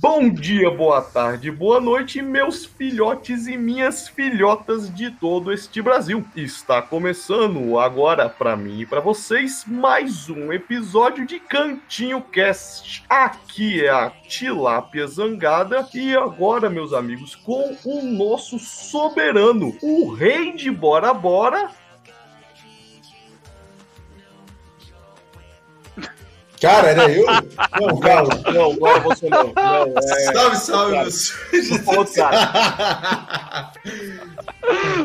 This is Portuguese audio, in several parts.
Bom dia, boa tarde, boa noite, meus filhotes e minhas filhotas de todo este Brasil. Está começando agora para mim e para vocês mais um episódio de Cantinho Cast. Aqui é a Tilápia Zangada e agora, meus amigos, com o nosso soberano, o rei de Bora Bora, Cara, era eu? Não, calma. Não, agora você não. não é... Salve, salve, meus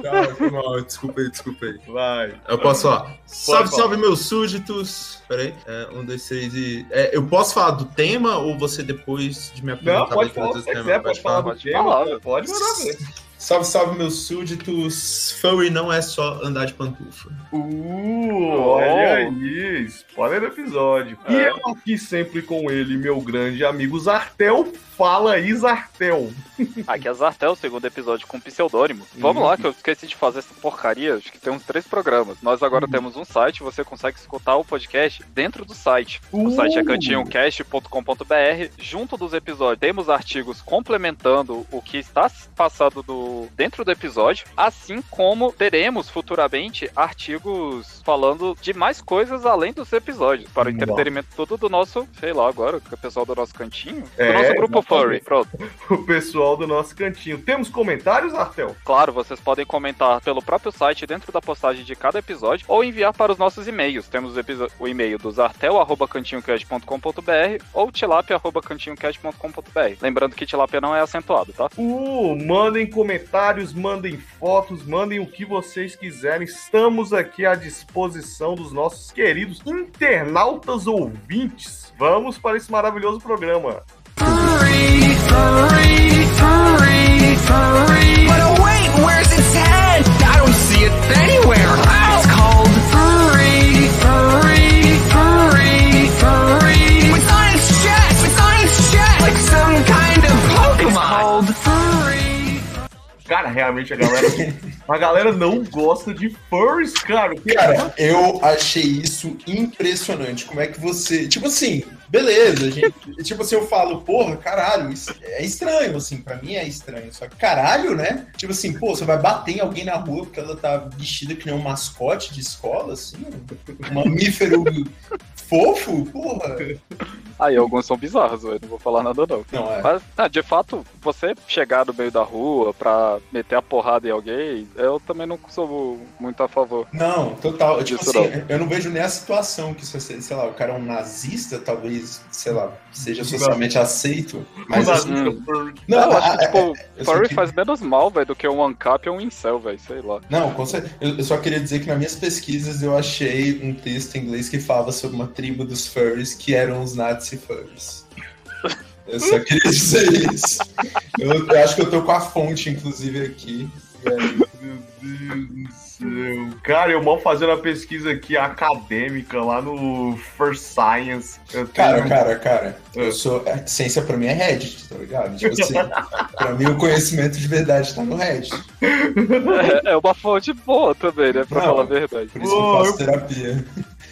Calma, foi mal. Desculpa aí, desculpa aí. Vai. Eu posso falar. Salve, salve, meus súditos. Peraí. É, um, dois, três e. É, eu posso falar do tema ou você depois de me apresentar? Não, pode falar. Pode, quiser, pode, pode falar do tema. Pode mandar ver. Salve, salve, meus súditos. Furry não é só andar de pantufa. Uh, olha aí. Spoiler do episódio. É. E eu aqui sempre com ele, meu grande amigo Zartel. Fala aí, Zartel. Aqui é Zartel, segundo episódio com pseudônimo. Vamos uhum. lá, que eu esqueci de fazer essa porcaria. Acho que tem uns três programas. Nós agora uhum. temos um site, você consegue escutar o podcast dentro do site. Uh. O site é cantinhocast.com.br. Junto dos episódios, temos artigos complementando o que está passado do, dentro do episódio, assim como teremos futuramente artigos falando de mais coisas além dos episódios, para o entretenimento todo do nosso, sei lá agora, o pessoal do nosso cantinho, é, do nosso grupo Furry. Pronto. O pessoal do nosso cantinho. Temos comentários, Artel? Claro, vocês podem comentar pelo próprio site dentro da postagem de cada episódio ou enviar para os nossos e-mails. Temos o e-mail do zartel.cantinhocast.com.br ou tilapia.cantinhocast.com.br. Lembrando que tilapia não é acentuado, tá? Uh, mandem comentários, mandem fotos, mandem o que vocês quiserem. Estamos aqui à disposição dos nossos queridos internautas ouvintes. Vamos para esse maravilhoso programa. Furry, furry, furry, furry. But wait, where's its head? I don't see it anywhere. Cara, realmente a galera, a galera não gosta de furries, cara. Cara, eu achei isso impressionante. Como é que você, tipo assim, beleza, gente. tipo assim, eu falo, porra, caralho, isso é estranho, assim, pra mim é estranho. Só que caralho, né? Tipo assim, pô, você vai bater em alguém na rua porque ela tá vestida que nem um mascote de escola, assim, um mamífero fofo, porra. Aí alguns são bizarros, velho. Não vou falar nada, não. Não é. Mas, ah, de fato, você chegar no meio da rua pra meter a porrada em alguém, eu também não sou muito a favor. Não, total. Tipo assim, não. eu não vejo nem a situação que, sei lá, o cara é um nazista, talvez, sei lá, seja socialmente aceito. Mas assim, hum. Não, eu acho que, tipo, é, furry faz menos mal, velho, do que um ancap ou um incel, velho, sei lá. Não, com certeza. Eu só queria dizer que nas minhas pesquisas eu achei um texto em inglês que falava sobre uma tribo dos furries que eram os Nazi furries. Eu só queria dizer isso. Eu, eu, acho que eu tô com a fonte, inclusive, aqui. Meu Deus do céu. Cara, eu mal fazendo a pesquisa aqui acadêmica lá no First Science. Tenho... Cara, cara, cara. Eu sou. É, ciência pra mim é Reddit, tá ligado? Tipo assim, pra mim o conhecimento de verdade tá no Reddit. É, é uma fonte boa também, né? Pra Não, falar a verdade. Por isso que eu faço terapia.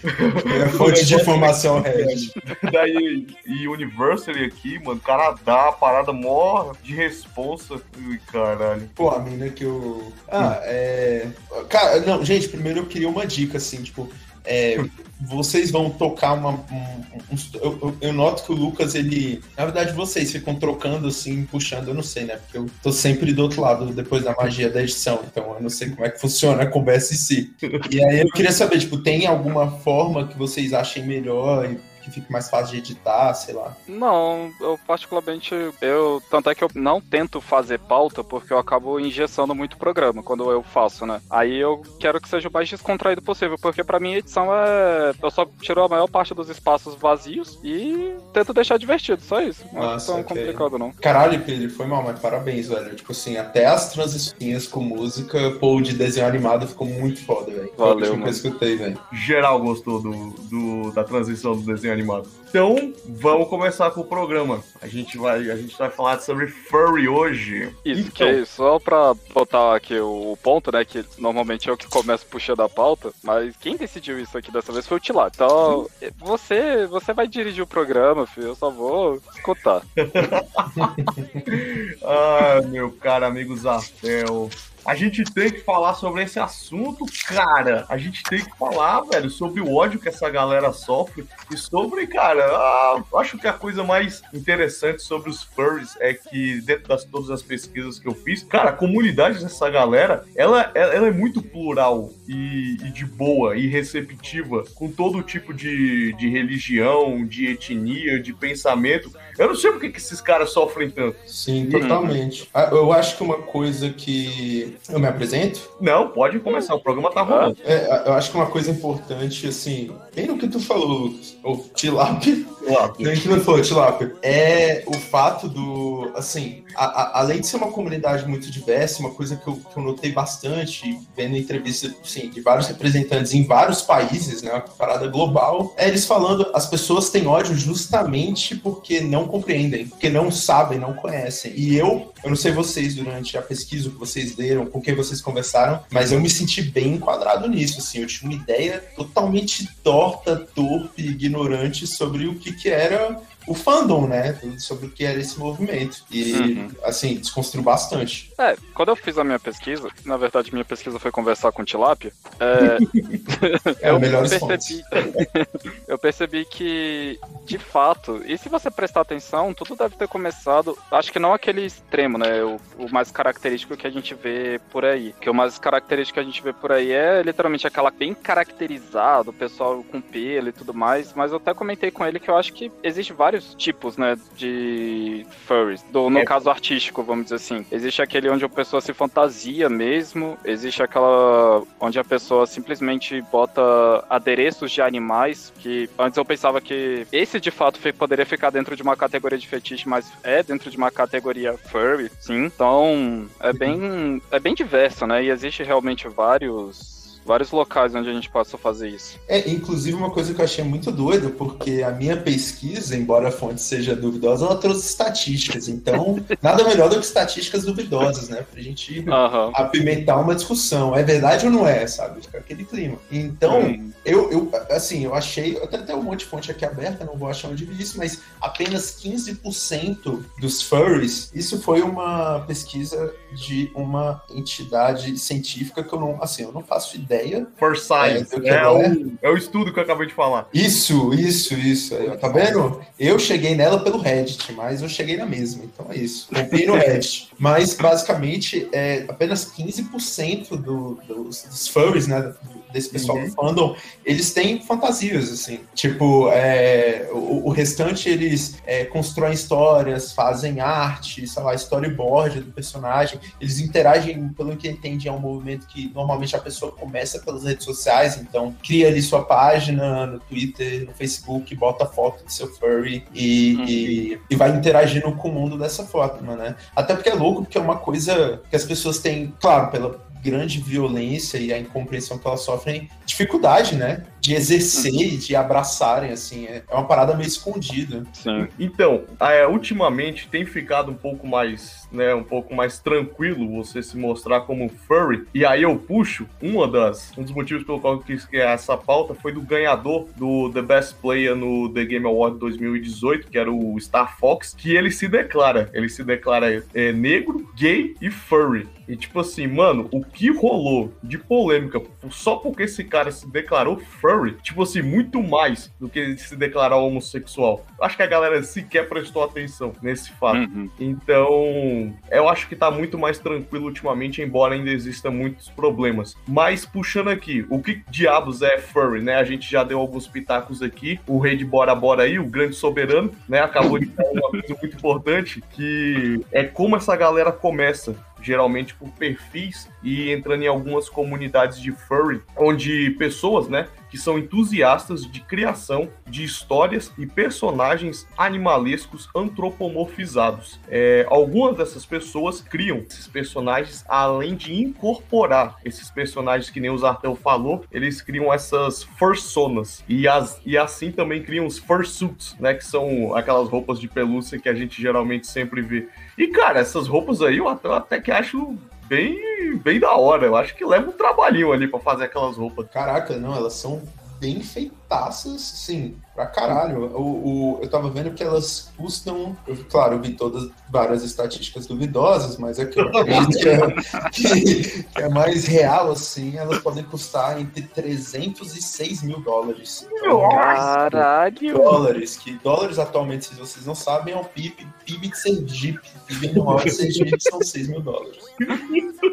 É fonte de informação Reddit. Daí, e University aqui, mano, Canadá, parada mó de responsa. Ui, caralho. Pô, a mina que eu. Ah, é. Cara, não, gente, primeiro eu queria uma dica, assim, tipo. É, vocês vão tocar uma. Um, um, eu, eu, noto que o Lucas, ele. Na verdade, vocês ficam trocando assim, puxando, eu não sei, né? Porque eu tô sempre do outro lado depois da magia da edição, então eu não sei como é que funciona conversa em si. E aí eu queria saber, tipo, tem alguma forma que vocês achem melhor que fique mais fácil de editar, sei lá. Não, eu particularmente, eu tanto é que eu não tento fazer pauta porque eu acabo engessando muito programa quando eu faço, né? Aí eu quero que seja o mais descontraído possível, porque para mim a edição é eu só tiro a maior parte dos espaços vazios e tento deixar divertido, só isso. Não Nossa, é tão okay. complicado não. Caralho, Pedro, foi mal, mas parabéns, velho. Tipo assim, até as transições com música, pô, de desenho animado ficou muito foda, velho. Valeu, mano. Que eu escutei, velho. Geral gostou do, do, da transição do desenho desenho animado. Então, vamos começar com o programa. A gente vai, a gente vai falar sobre furry hoje. Isso, então, que só pra botar aqui o ponto, né, que normalmente é o que começa puxando a pauta, mas quem decidiu isso aqui dessa vez foi o Tilá. Então, você, você vai dirigir o programa, filho, eu só vou escutar. ah, meu caro amigo Zafel. A gente tem que falar sobre esse assunto, cara. A gente tem que falar, velho, sobre o ódio que essa galera sofre e sobre, cara, ah, acho que a coisa mais interessante sobre os furries é que, dentro das todas as pesquisas que eu fiz, cara, a comunidade dessa galera, ela, ela é muito plural e, e de boa e receptiva com todo tipo de, de religião, de etnia, de pensamento. Eu não sei por que, que esses caras sofrem tanto. Sim, totalmente. Hum. Eu acho que uma coisa que. Eu me apresento? Não, pode começar, o programa tá rolando. É, eu acho que uma coisa importante, assim, bem no que tu falou, Lucas, ou Que não falou, Tilap, é o fato do. Assim, a, a, além de ser uma comunidade muito diversa, uma coisa que eu, que eu notei bastante, vendo entrevistas assim, de vários representantes em vários países, né, uma parada global, é eles falando as pessoas têm ódio justamente porque não compreendem, porque não sabem, não conhecem. E eu, eu não sei vocês durante a pesquisa que vocês leram, com quem vocês conversaram, mas eu me senti bem enquadrado nisso, assim, eu tinha uma ideia totalmente torta, torpe, ignorante sobre o que que era o fandom, né? Sobre o que era esse movimento. E, uhum. assim, desconstruiu bastante. É, quando eu fiz a minha pesquisa, na verdade, minha pesquisa foi conversar com o Tilápia. É, é eu, percebi, eu percebi que, de fato, e se você prestar atenção, tudo deve ter começado. Acho que não aquele extremo, né? O, o mais característico que a gente vê por aí. Que o mais característico que a gente vê por aí é literalmente aquela bem caracterizado, o pessoal com pelo e tudo mais. Mas eu até comentei com ele que eu acho que existe vários vários tipos, né, de furries. Do, no é. caso artístico, vamos dizer assim. Existe aquele onde a pessoa se fantasia mesmo, existe aquela onde a pessoa simplesmente bota adereços de animais, que antes eu pensava que esse de fato poderia ficar dentro de uma categoria de fetiche, mas é dentro de uma categoria furry, sim. Então, é bem, é bem diverso, né, e existe realmente vários vários locais onde a gente possa fazer isso. É, inclusive uma coisa que eu achei muito doida, porque a minha pesquisa, embora a fonte seja duvidosa, ela trouxe estatísticas. Então, nada melhor do que estatísticas duvidosas, né? Pra gente uhum. apimentar uma discussão. É verdade ou não é, sabe? Fica aquele clima. Então, hum. eu, eu, assim, eu achei, até um monte de fonte aqui aberta, não vou achar onde vi isso, mas apenas 15% dos furries, isso foi uma pesquisa de uma entidade científica que eu não, assim, eu não faço ideia ideia. For Science. É, é, o, é o estudo que eu acabei de falar. Isso, isso, isso. Aí, tá vendo? Eu cheguei nela pelo Reddit, mas eu cheguei na mesma. Então é isso. Comprei no Reddit. mas, basicamente, é, apenas 15% do, dos, dos furries, né? Desse pessoal uhum. do fandom, eles têm fantasias, assim. Tipo, é, o, o, restante eles é, constroem histórias, fazem arte, sei lá, storyboard do personagem. Eles interagem, pelo que eu entendi, é um movimento que normalmente a pessoa começa começa pelas redes sociais, então cria ali sua página no Twitter, no Facebook, bota foto do seu furry e, uhum. e, e, vai interagindo com o mundo dessa forma, né? Até porque é louco, porque é uma coisa que as pessoas têm, claro, pela grande violência e a incompreensão que elas sofrem, dificuldade, né? De exercer e de abraçarem, assim. É, é uma parada meio escondida. Sim. Então, é, ultimamente tem ficado um pouco mais, né, um pouco mais tranquilo você se mostrar como furry. E aí eu puxo, uma das, um dos motivos pelo qual eu quis criar essa pauta foi do ganhador do The Best Player no The Game Award 2018, que era o Star Fox, que ele se declara, ele se declara é, negro, gay e furry. E tipo assim, mano, o que rolou de polêmica só porque esse cara se declarou furry, tipo assim, muito mais do que se declarar homossexual. Acho que a galera sequer prestou atenção nesse fato. Uhum. Então, eu acho que tá muito mais tranquilo ultimamente, embora ainda exista muitos problemas. Mas puxando aqui, o que diabos é furry, né? A gente já deu alguns pitacos aqui. O rei de Bora Bora aí, o grande soberano, né? Acabou de dar uma coisa muito importante, que é como essa galera começa geralmente por perfis e entrando em algumas comunidades de furry, onde pessoas, né, que são entusiastas de criação de histórias e personagens animalescos antropomorfizados. É, algumas dessas pessoas criam esses personagens além de incorporar esses personagens que nem o Zartel falou, eles criam essas fursonas e, as, e assim também criam os fursuits, né, que são aquelas roupas de pelúcia que a gente geralmente sempre vê. E cara, essas roupas aí eu até, eu até que acho bem, bem da hora. Eu acho que leva um trabalhinho ali para fazer aquelas roupas. Caraca, não, elas são bem feitaças, sim pra caralho. O, o, eu tava vendo que elas custam. Eu, claro, eu vi todas várias estatísticas duvidosas, mas é que, que, é, que, que, é mais real, assim, elas podem custar entre 300 e 6 mil dólares. Caralho! Dólares, que dólares atualmente, se vocês não sabem, é o PIB, PIB de Sergipe. PIB anual de Sergipe são 6 mil dólares.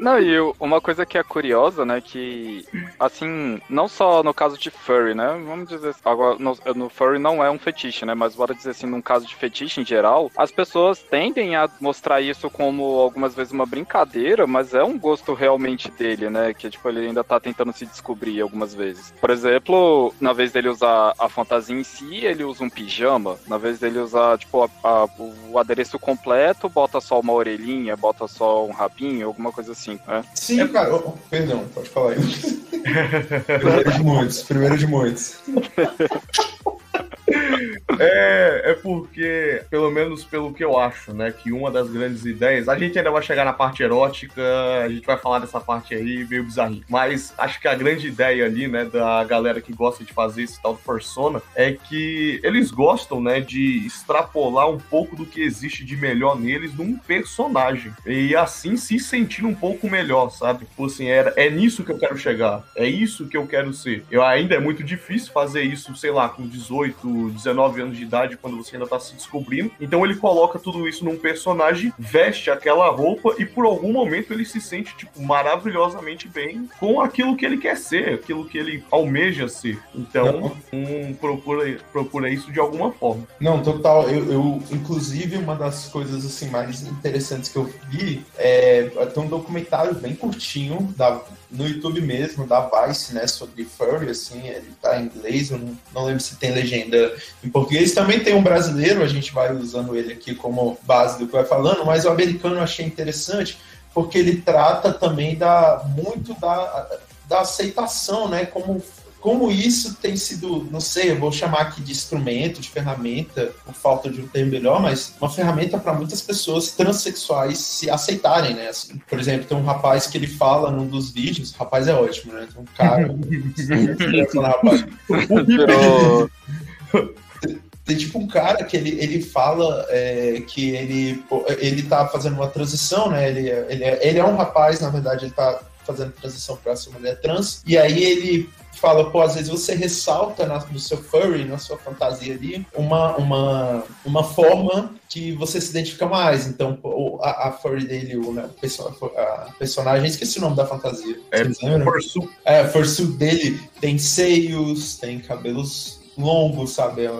Não, e uma coisa que é curiosa, né, que, assim, não só no caso de furry, né, vamos dizer, agora, no, no furry não é um fetiche, né? Mas bora dizer assim, num caso de fetiche em geral, as pessoas tendem a mostrar isso como algumas vezes uma brincadeira, mas é um gosto realmente dele, né? Que tipo, ele ainda tá tentando se descobrir algumas vezes. Por exemplo, na vez dele usar a fantasia em si, ele usa um pijama. Na vez dele usar, tipo, a, a, o adereço completo, bota só uma orelhinha, bota só um rabinho, alguma coisa assim, né? Sim, é, cara. Oh, perdão, pode falar aí. Primeiro de muitos, primeiro de muitos. É, é porque, pelo menos pelo que eu acho, né, que uma das grandes ideias, a gente ainda vai chegar na parte erótica, a gente vai falar dessa parte aí meio bizarrinho, mas acho que a grande ideia ali, né, da galera que gosta de fazer esse tal de persona é que eles gostam, né, de extrapolar um pouco do que existe de melhor neles num personagem e assim se sentir um pouco melhor, sabe? Tipo assim, é, é nisso que eu quero chegar, é isso que eu quero ser. Eu ainda é muito difícil fazer isso, sei lá, com 18, 19 anos de idade, quando você ainda tá se descobrindo. Então ele coloca tudo isso num personagem, veste aquela roupa e por algum momento ele se sente, tipo, maravilhosamente bem com aquilo que ele quer ser, aquilo que ele almeja ser. Então, um, procura, procura isso de alguma forma. Não, total. Eu, eu, inclusive, uma das coisas assim mais interessantes que eu vi é tem um documentário bem curtinho da no YouTube mesmo, da Vice, né, sobre furry, assim, ele tá em inglês, eu não, lembro se tem legenda em português. Também tem um brasileiro, a gente vai usando ele aqui como base do que vai falando, mas o americano eu achei interessante, porque ele trata também da muito da, da aceitação, né, como como isso tem sido, não sei, eu vou chamar aqui de instrumento, de ferramenta, por falta de um termo melhor, mas uma ferramenta para muitas pessoas transexuais se aceitarem, né? Assim, por exemplo, tem um rapaz que ele fala num dos vídeos, rapaz é ótimo, né? Tem um cara. rapaz. Tem tipo um cara que ele, ele fala é, que ele, ele tá fazendo uma transição, né? Ele, ele, é, ele é um rapaz, na verdade, ele tá fazendo transição para ser mulher trans. E aí ele fala, pô, às vezes você ressalta na, no seu furry, na sua fantasia ali, uma, uma, uma forma que você se identifica mais. Então, a, a furry dele, o, né, a personagem, esqueci o nome da fantasia. É, fursuit. É, fursuit dele tem seios, tem cabelos longos, sabe? É,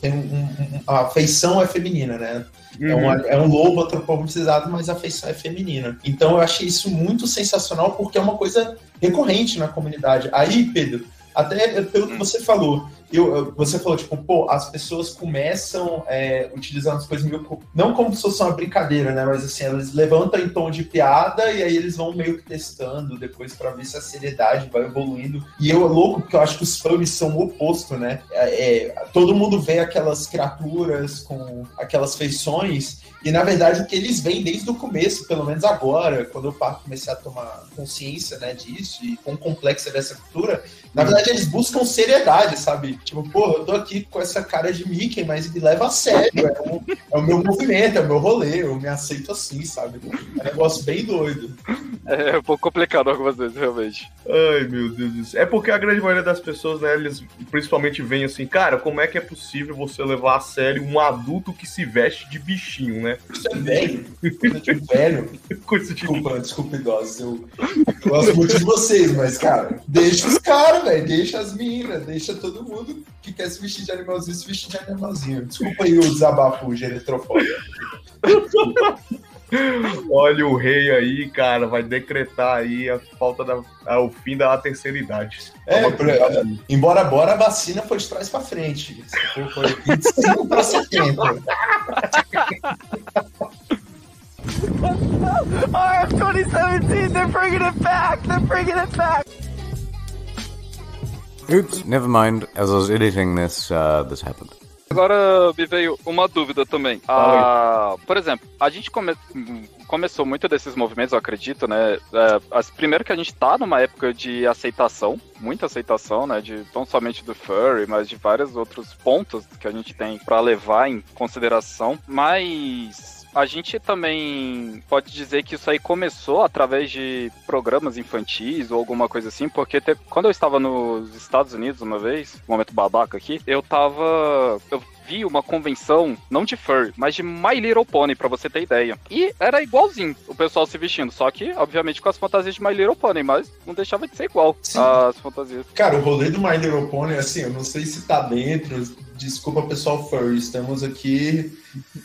tem um, um, a feição é feminina, né? Uhum. É, uma, é, um lobo antropomorfizado, mas a feição é feminina. Então eu achei isso muito sensacional porque é uma coisa recorrente na comunidade. Aí, Pedro, até pelo que hum. você falou, eu, você falou, tipo, pô, as pessoas começam é, utilizando as coisas meio. Não como se fosse uma brincadeira, né? Mas assim, elas levantam em tom de piada e aí eles vão meio que testando depois para ver se a seriedade vai evoluindo. E eu é louco, porque eu acho que os fãs são o oposto, né? É, é, todo mundo vê aquelas criaturas com aquelas feições e na verdade o que eles veem desde o começo, pelo menos agora, quando eu comecei a tomar consciência né, disso e com complexa dessa cultura, na verdade eles buscam seriedade, sabe? Tipo, pô, eu tô aqui com essa cara de Mickey, mas me leva a sério. É, um, é o meu movimento, é o meu rolê, eu me aceito assim, sabe? É um negócio bem doido. É, é um pouco complicado algumas vezes, realmente. Ai, meu Deus do céu. É porque a grande maioria das pessoas, né, eles principalmente veem assim, cara, como é que é possível você levar a sério um adulto que se veste de bichinho, né? Isso é velho. Coisa de velho. Coisa de... Desculpa, desculpa, idosos. Eu, eu gosto muito de vocês, mas, cara, deixa os caras, velho. Deixa as minas, deixa todo mundo que quer se vestir de animalzinho se vestir de animalzinho. Desculpa aí o desabafo geretrofóbico. Olha o rei aí, cara, vai decretar aí a falta da. o fim da terceira idade. É, embora agora a vacina foi de trás pra frente. Foi 25 pra 70. oh, 2017, they're bringing it back! They're bringing it back! Oops, never mind. As I was editing this, uh, this happened. Agora me veio uma dúvida também. Ah, por exemplo, a gente come... começou muito desses movimentos, eu acredito, né? É, as, primeiro que a gente tá numa época de aceitação, muita aceitação, né? De não somente do furry, mas de vários outros pontos que a gente tem para levar em consideração. Mas a gente também pode dizer que isso aí começou através de programas infantis ou alguma coisa assim, porque te... quando eu estava nos Estados Unidos uma vez, momento babaca aqui, eu tava. Eu vi uma convenção, não de fur, mas de My Little Pony, pra você ter ideia. E era igualzinho o pessoal se vestindo, só que, obviamente, com as fantasias de My Little Pony, mas não deixava de ser igual Sim. as fantasias. Cara, o rolê do My Little Pony, assim, eu não sei se tá dentro, desculpa pessoal furry, estamos aqui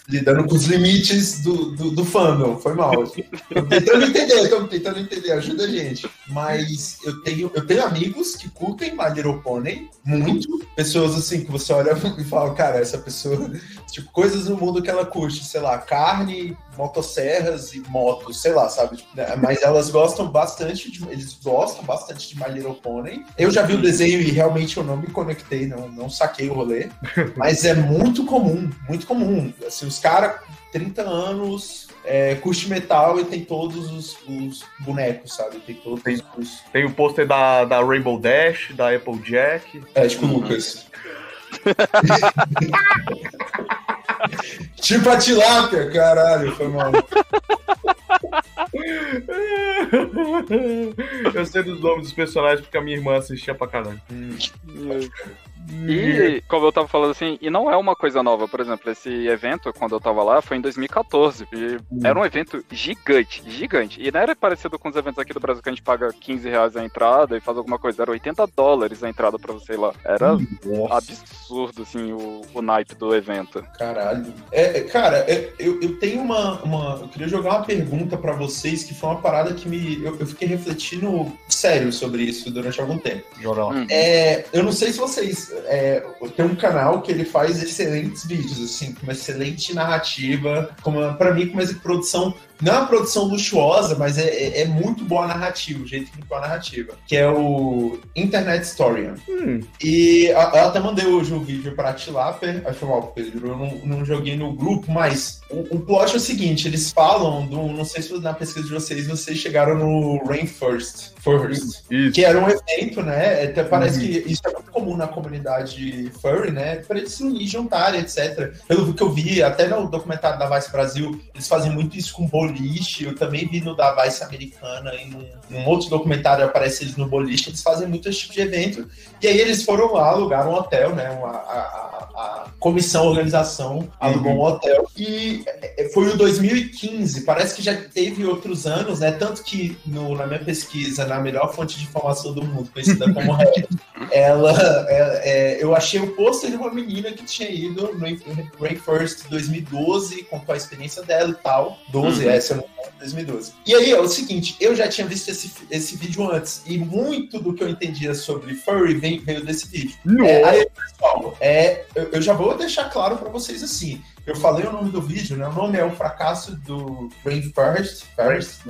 lidando com os limites do, do, do fandom, foi mal. Tô tentando entender, estamos tentando entender, ajuda a gente. Mas eu tenho, eu tenho amigos que curtem My Little Pony muito, pessoas assim que você olha e fala, cara, essa pessoa, tipo, coisas no mundo que ela curte, sei lá, carne, motosserras e motos, sei lá, sabe? Tipo, né? Mas elas gostam bastante, de, eles gostam bastante de My Little Pony. Eu já vi o desenho e realmente eu não me conectei, não, não saquei o rolê. Mas é muito comum, muito comum. Assim, os caras, 30 anos, é, curte metal e tem todos os, os bonecos, sabe? Tem todos tem, os. Tem o pôster da, da Rainbow Dash, da Applejack. É, tipo o Lucas. tipo a tilápia, caralho, foi mal. Eu sei dos nomes dos personagens porque a minha irmã assistia pra caralho. Hum. E, como eu tava falando assim, e não é uma coisa nova, por exemplo, esse evento, quando eu tava lá, foi em 2014. E hum. era um evento gigante, gigante. E não era parecido com os eventos aqui do Brasil que a gente paga 15 reais a entrada e faz alguma coisa. Era 80 dólares a entrada pra você ir lá. Era hum, absurdo, assim, o, o naipe do evento. Caralho. É, é cara, é, eu, eu tenho uma, uma. Eu queria jogar uma pergunta para vocês que foi uma parada que me. Eu, eu, fiquei refletindo sério sobre isso durante algum tempo. Joga lá. É, eu não sei se vocês é, tem um canal que ele faz excelentes vídeos, assim, com uma excelente narrativa, com para mim, com uma produção não é uma produção luxuosa, mas é, é, é, muito boa a narrativa, o jeito que ficou a narrativa. Que é o Internet Historian. Hum. E eu até mandei hoje o um vídeo pra Tilaper. Aí foi mal, Pedro. Eu não, não joguei no grupo, mas o, o plot é o seguinte: eles falam do. Não sei se na pesquisa de vocês vocês chegaram no Rainforest. First, isso. que era um evento, né? Até parece uhum. que isso é muito comum na comunidade furry, né? Para eles se unir, juntar, etc. Pelo que eu vi, até no documentário da Vice Brasil, eles fazem muito isso com boliche. Eu também vi no da Vice Americana e num, num outro documentário aparece eles no boliche. Eles fazem muito esse tipo de evento. E aí eles foram lá, alugaram um hotel, né? Uma, a, a, a comissão, a organização alugou uhum. um hotel. E é, foi o 2015. Parece que já teve outros anos, né? Tanto que no, na minha pesquisa, na melhor fonte de informação do mundo, conhecida como Reddit, ela, é, é, eu achei o pôster de uma menina que tinha ido no Rainforest 2012, contou a experiência dela e tal. 12, uhum. Essa eu não 2012. E aí, é o seguinte, eu já tinha visto esse, esse vídeo antes, e muito do que eu entendia sobre furry veio, veio desse vídeo. É, aí, pessoal, é, eu, eu já vou deixar claro para vocês assim. Eu falei o nome do vídeo, né? O nome é O Fracasso do Rainforest. First.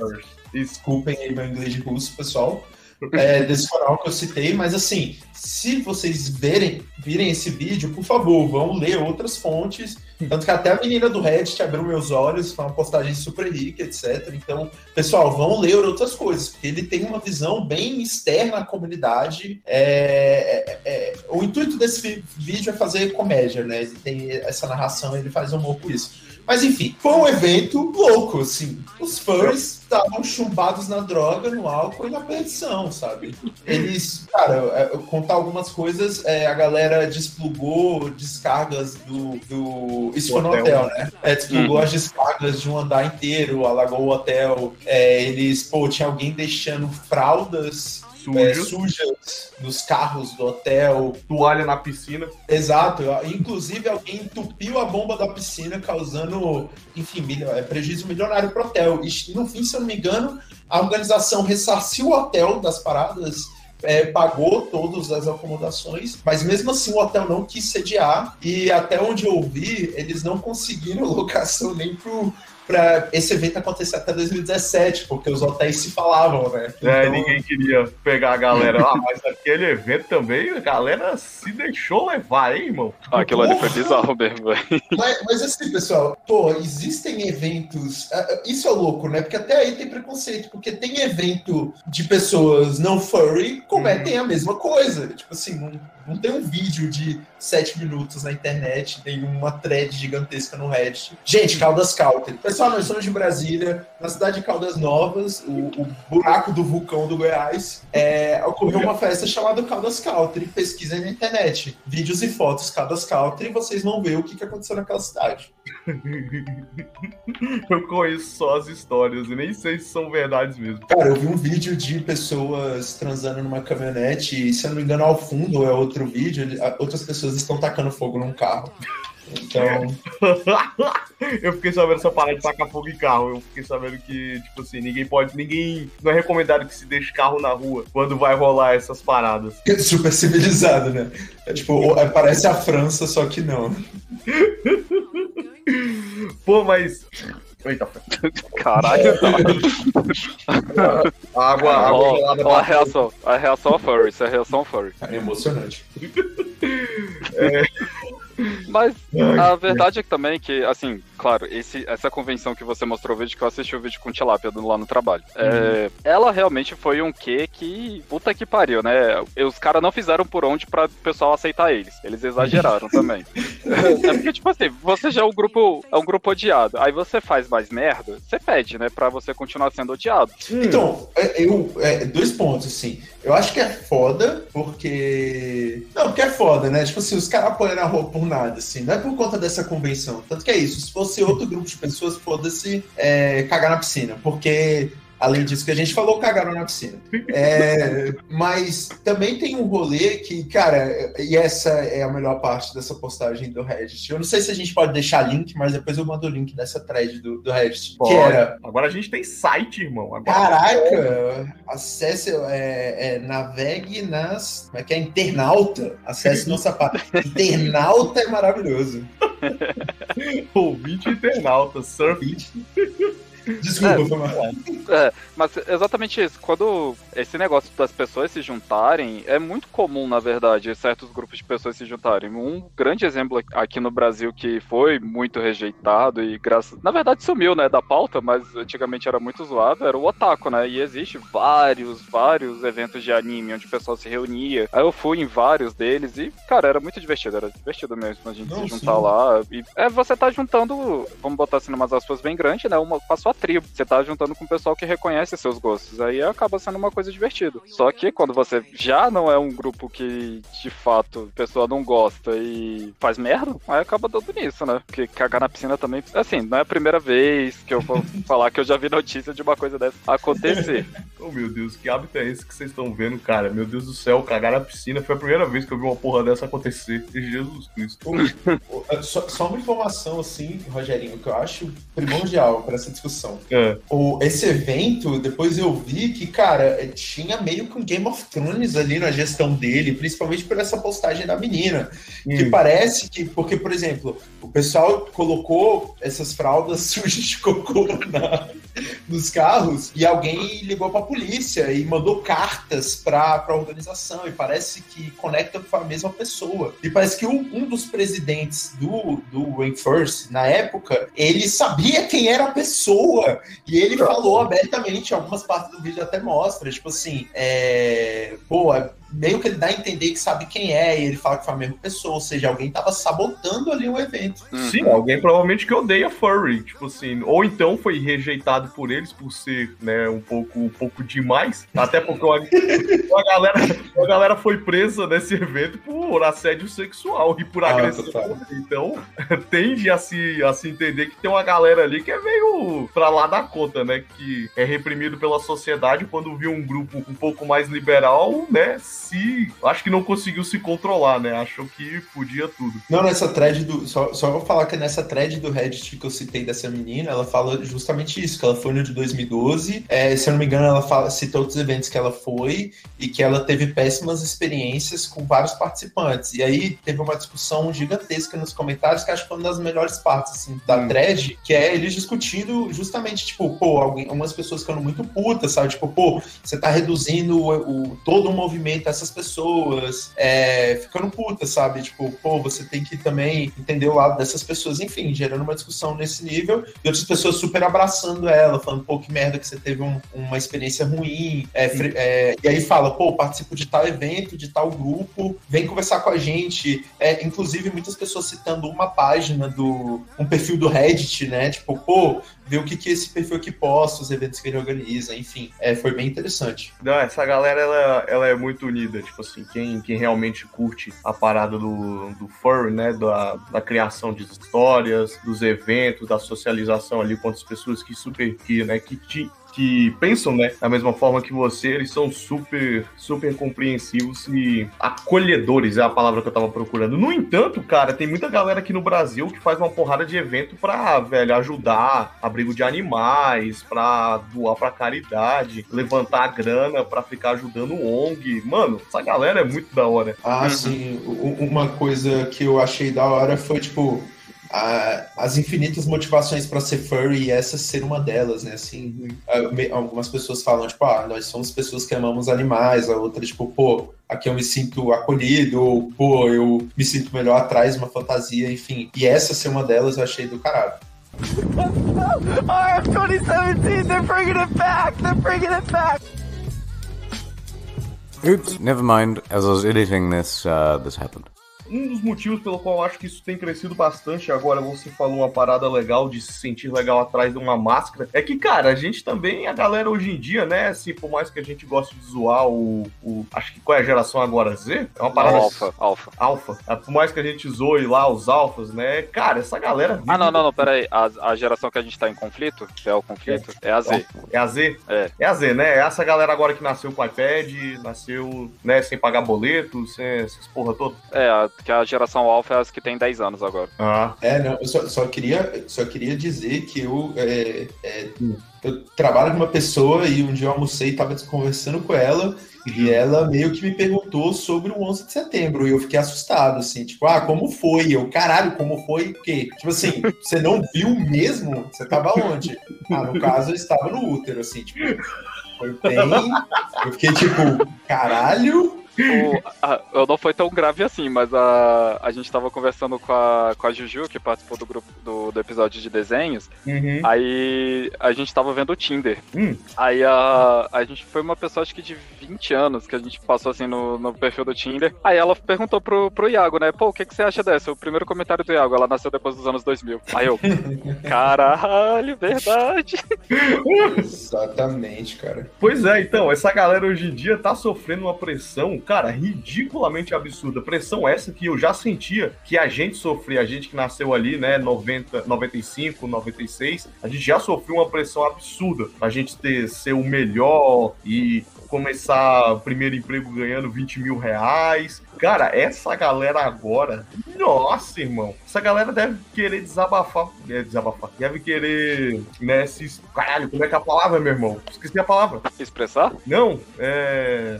Desculpem aí meu inglês de russo, pessoal. É, desse canal que eu citei, mas assim, se vocês verem, virem esse vídeo, por favor, vão ler outras fontes. Tanto que até a menina do Reddit abriu meus olhos, foi uma postagem super rica, etc. Então, pessoal, vão ler outras coisas, porque ele tem uma visão bem externa à comunidade. É, é, é, o intuito desse vídeo é fazer comédia, né? Ele tem essa narração, ele faz humor com isso. Mas enfim, foi um evento louco, assim. Os fãs estavam chumbados na droga, no álcool e na perdição, sabe? Eles, cara, é, contar algumas coisas, é, a galera desplugou descargas do. do isso foi no hotel, né? É, desplugou uhum. as descargas de um andar inteiro, alagou o hotel. É, eles, pô, tinha alguém deixando fraldas é, sujas nos carros do hotel. Toalha na piscina. Exato. Inclusive, alguém entupiu a bomba da piscina, causando, enfim, é, prejuízo milionário pro hotel. E no fim, se eu não me engano, a organização ressarciu o hotel das paradas é, pagou todas as acomodações, mas mesmo assim o hotel não quis sediar e até onde eu vi, eles não conseguiram locação nem pro para esse evento acontecer até 2017, porque os hotéis se falavam, né? É, então... ninguém queria pegar a galera lá, mas aquele evento também, a galera se deixou levar, hein, irmão? Ah, aquilo ali foi bizarro mesmo, velho. Mas, mas, assim, pessoal, pô, existem eventos. Ah, ah, isso é louco, né? Porque até aí tem preconceito, porque tem evento de pessoas não furry cometem uhum. a mesma coisa. Tipo assim, não, não tem um vídeo de sete minutos na internet, tem uma thread gigantesca no Reddit. Gente, Caldas Country. Pessoal, nós somos de Brasília, na cidade de Caldas Novas, o, o buraco do vulcão do Goiás, é, ocorreu uma festa chamada Caldas Country. Pesquisem na internet. Vídeos e fotos Caldas Country, vocês vão ver o que, que aconteceu naquela cidade. eu conheço só as histórias e nem sei se são verdades mesmo. Cara, eu vi um vídeo de pessoas transando numa caminhonete e, se eu não me engano, ao fundo é outro vídeo, outras pessoas estão tacando fogo num carro. Então. eu fiquei sabendo essa parada de tacar fogo em carro. Eu fiquei sabendo que, tipo assim, ninguém pode. Ninguém. Não é recomendado que se deixe carro na rua quando vai rolar essas paradas. Super civilizado, né? É tipo, é, parece a França, só que não. Pô, mas. Eita, caralho, tá. água, água gelada. Ó, a reação, a reação a furry, isso é a reação furry. É emocionante. é... Mas a verdade é que também que, assim, claro, esse, essa convenção que você mostrou o vídeo, que eu assisti o vídeo com o Tilápia lá no trabalho, é, uhum. é, ela realmente foi um quê que, puta que pariu, né? Os caras não fizeram por onde pra o pessoal aceitar eles. Eles exageraram também. É porque, tipo assim, você já é um grupo, é um grupo odiado. Aí você faz mais merda, você pede, né? Pra você continuar sendo odiado. Então, é, eu, é, dois pontos, assim. Eu acho que é foda, porque. Não, porque é foda, né? Tipo assim, os caras apoiam a rua por nada, assim. Não é por conta dessa convenção. Tanto que é isso. Se fosse outro grupo de pessoas, foda-se é, cagar na piscina. Porque Além disso que a gente falou, cagaram na piscina. É, mas também tem um rolê que, cara, e essa é a melhor parte dessa postagem do Reddit. Eu não sei se a gente pode deixar link, mas depois eu mando o link dessa thread do, do Reddit. Pode. Que era. Agora a gente tem site, irmão. Agora Caraca! Acesse, é, é, navegue nas. Como é que é? Internauta. Acesse nossa página. Internauta é maravilhoso. Ouvinte internauta, surf. Desculpa, é, foi mal. É, mas exatamente isso. Quando esse negócio das pessoas se juntarem, é muito comum, na verdade, certos grupos de pessoas se juntarem. Um grande exemplo aqui no Brasil que foi muito rejeitado e graças. Na verdade, sumiu, né, da pauta, mas antigamente era muito zoado, era o Otaku, né? E existe vários, vários eventos de anime onde o pessoal se reunia. Aí eu fui em vários deles e, cara, era muito divertido, era divertido mesmo a gente Não, se juntar sim. lá. E é, você tá juntando, vamos botar assim umas aspas bem grandes, né? Uma sua tribo. Você tá juntando com o pessoal que reconhece seus gostos. Aí acaba sendo uma coisa divertida. Só que quando você já não é um grupo que de fato a pessoa não gosta e faz merda, aí acaba dando nisso, né? Porque cagar na piscina também. Assim, não é a primeira vez que eu vou falar que eu já vi notícia de uma coisa dessa acontecer. oh meu Deus, que hábito é esse que vocês estão vendo, cara? Meu Deus do céu, cagar na piscina foi a primeira vez que eu vi uma porra dessa acontecer. Jesus Cristo. só, só uma informação assim, Rogerinho, que eu acho primordial para essa discussão é. O, esse evento, depois eu vi que, cara, tinha meio que um Game of Thrones ali na gestão dele, principalmente por essa postagem da menina. Hum. Que parece que, porque, por exemplo, o pessoal colocou essas fraldas sujas de cocô na, nos carros e alguém ligou para a polícia e mandou cartas para a organização e parece que conecta com a mesma pessoa. E parece que um, um dos presidentes do, do Rainforce, na época, ele sabia quem era a pessoa e ele falou abertamente, algumas partes do vídeo até mostra, tipo assim, é, pô, meio que ele dá a entender que sabe quem é, e ele fala que foi a mesma pessoa, ou seja, alguém tava sabotando ali o evento. Sim, alguém provavelmente que odeia furry, tipo assim, ou então foi rejeitado por eles por ser, né, um pouco, um pouco demais, até porque uma, uma galera, uma galera foi presa nesse evento por assédio sexual e por Ah, agressão. total. então, tende a se, a se entender que tem uma galera ali que é meio pra lá da conta, né, que é reprimido pela sociedade quando viu um grupo um pouco mais liberal, né, se, acho que não conseguiu se controlar, né, achou que podia tudo. Não, nessa thread do. Só, só vou falar que nessa thread do Reddit que eu citei dessa menina, ela fala justamente isso, que ela foi no de 2012. É, se eu não me engano, ela fala, cita outros eventos que ela foi e que ela teve péssimas experiências com vários participantes. E aí teve uma discussão gigantesca nos comentários, que acho que foi uma das melhores partes assim, da Hum. thread, que é eles discutindo justamente, tipo, pô, alguém, algumas pessoas ficando muito putas, sabe? Tipo, pô, você tá reduzindo o, o- todo o movimento dessas pessoas, é, ficando puta, sabe? Tipo, pô, você tem que também entender o lado dessas pessoas, enfim, gerando uma discussão nesse nível, e outras pessoas super abraçando ela, falando, pô, que merda que você teve um- uma experiência ruim, é, é, e aí fala, pô, participo de tal evento, de tal grupo, vem conversar com a gente, é, inclusive muitas pessoas citando uma página do, um perfil do Reddit, né, tipo, pô, ver o que, que esse perfil aqui posta, os eventos que ele organiza, enfim, é, foi bem interessante. Não, essa galera, ela, ela é muito unida, tipo assim, quem, quem realmente curte a parada do, do furry, né, da, da criação de histórias, dos eventos, da socialização ali com as pessoas que super, que, né, que te que pensam, né, da mesma forma que você, eles são super, super compreensivos e acolhedores, é a palavra que eu tava procurando. No entanto, cara, tem muita galera aqui no Brasil que faz uma porrada de evento pra, velho, ajudar abrigo de animais, pra doar pra caridade, levantar grana pra ficar ajudando o ONG. Mano, essa galera é muito da hora. Ah, sim. U- Uma coisa que eu achei da hora foi, tipo, a- as infinitas motivações para ser furry e essa ser uma delas, né? Assim, algumas pessoas falam, tipo, ah, nós somos pessoas que amamos animais, a outra, tipo, pô, aqui eu me sinto acolhido, ou, pô, eu me sinto melhor atrás de uma fantasia, enfim. E essa ser uma delas eu achei do caralho. RF 2017, they're bringing it back! They're bringing it back! Oops, never mind. As I was editing this, uh, this happened. Um dos motivos pelo qual eu acho que isso tem crescido bastante agora, você falou uma parada legal de se sentir legal atrás de uma máscara, é que, cara, a gente também, a galera hoje em dia, né, assim, por mais que a gente goste de zoar o, o acho que qual é a geração agora, Z? É uma parada... Alfa, alfa. Alfa. É, Por mais que a gente zoe lá os alfas, né, cara, essa galera... Ah, não, não, não, pera aí. A, a geração que a gente tá em conflito, que é o conflito, é a Z. É a Z? É. É a Z, né? É essa galera agora que nasceu com iPad, nasceu, né, sem pagar boleto, sem essas porra toda. É, a, que a geração alfa é as que tem 10 anos agora. Ah, É, não, eu só, só queria, só queria dizer que eu, é, é, eu trabalho com uma pessoa e um dia eu almocei e tava conversando com ela e ela meio que me perguntou sobre o 11 de setembro e eu fiquei assustado, assim, tipo, ah, como foi? Eu, caralho, como foi? O quê? Tipo assim, você não viu mesmo? Você tava onde? Ah, no caso, eu estava no útero, assim, tipo, foi bem... Eu fiquei tipo, caralho... O, a, eu não foi tão grave assim, mas a, a gente tava conversando com a, com a Juju, que participou do grupo do, do episódio de desenhos. uhum. Aí a gente tava vendo o Tinder. Hum. Aí a, a gente foi uma pessoa, acho que de 20 anos, que a gente passou assim no, no perfil do Tinder. Aí ela perguntou pro, pro Iago, né? Pô, o que, que você acha dessa? O primeiro comentário do Iago, ela nasceu depois dos anos 2000. Aí eu, caralho, verdade. Exatamente, cara. Pois é, então, essa galera hoje em dia tá sofrendo uma pressão, cara, ridiculamente absurda. Pressão essa que eu já sentia que a gente sofria, a gente que nasceu ali, né, 90, 95, 96, a gente já sofreu uma pressão absurda pra gente ter, ser o melhor e começar o primeiro emprego ganhando 20 mil reais. Cara, essa galera agora, nossa, irmão, essa galera deve querer desabafar, é, desabafar, deve querer, né, se... Caralho, como é que é a palavra, meu irmão? Esqueci a palavra. Expressar? Não, é.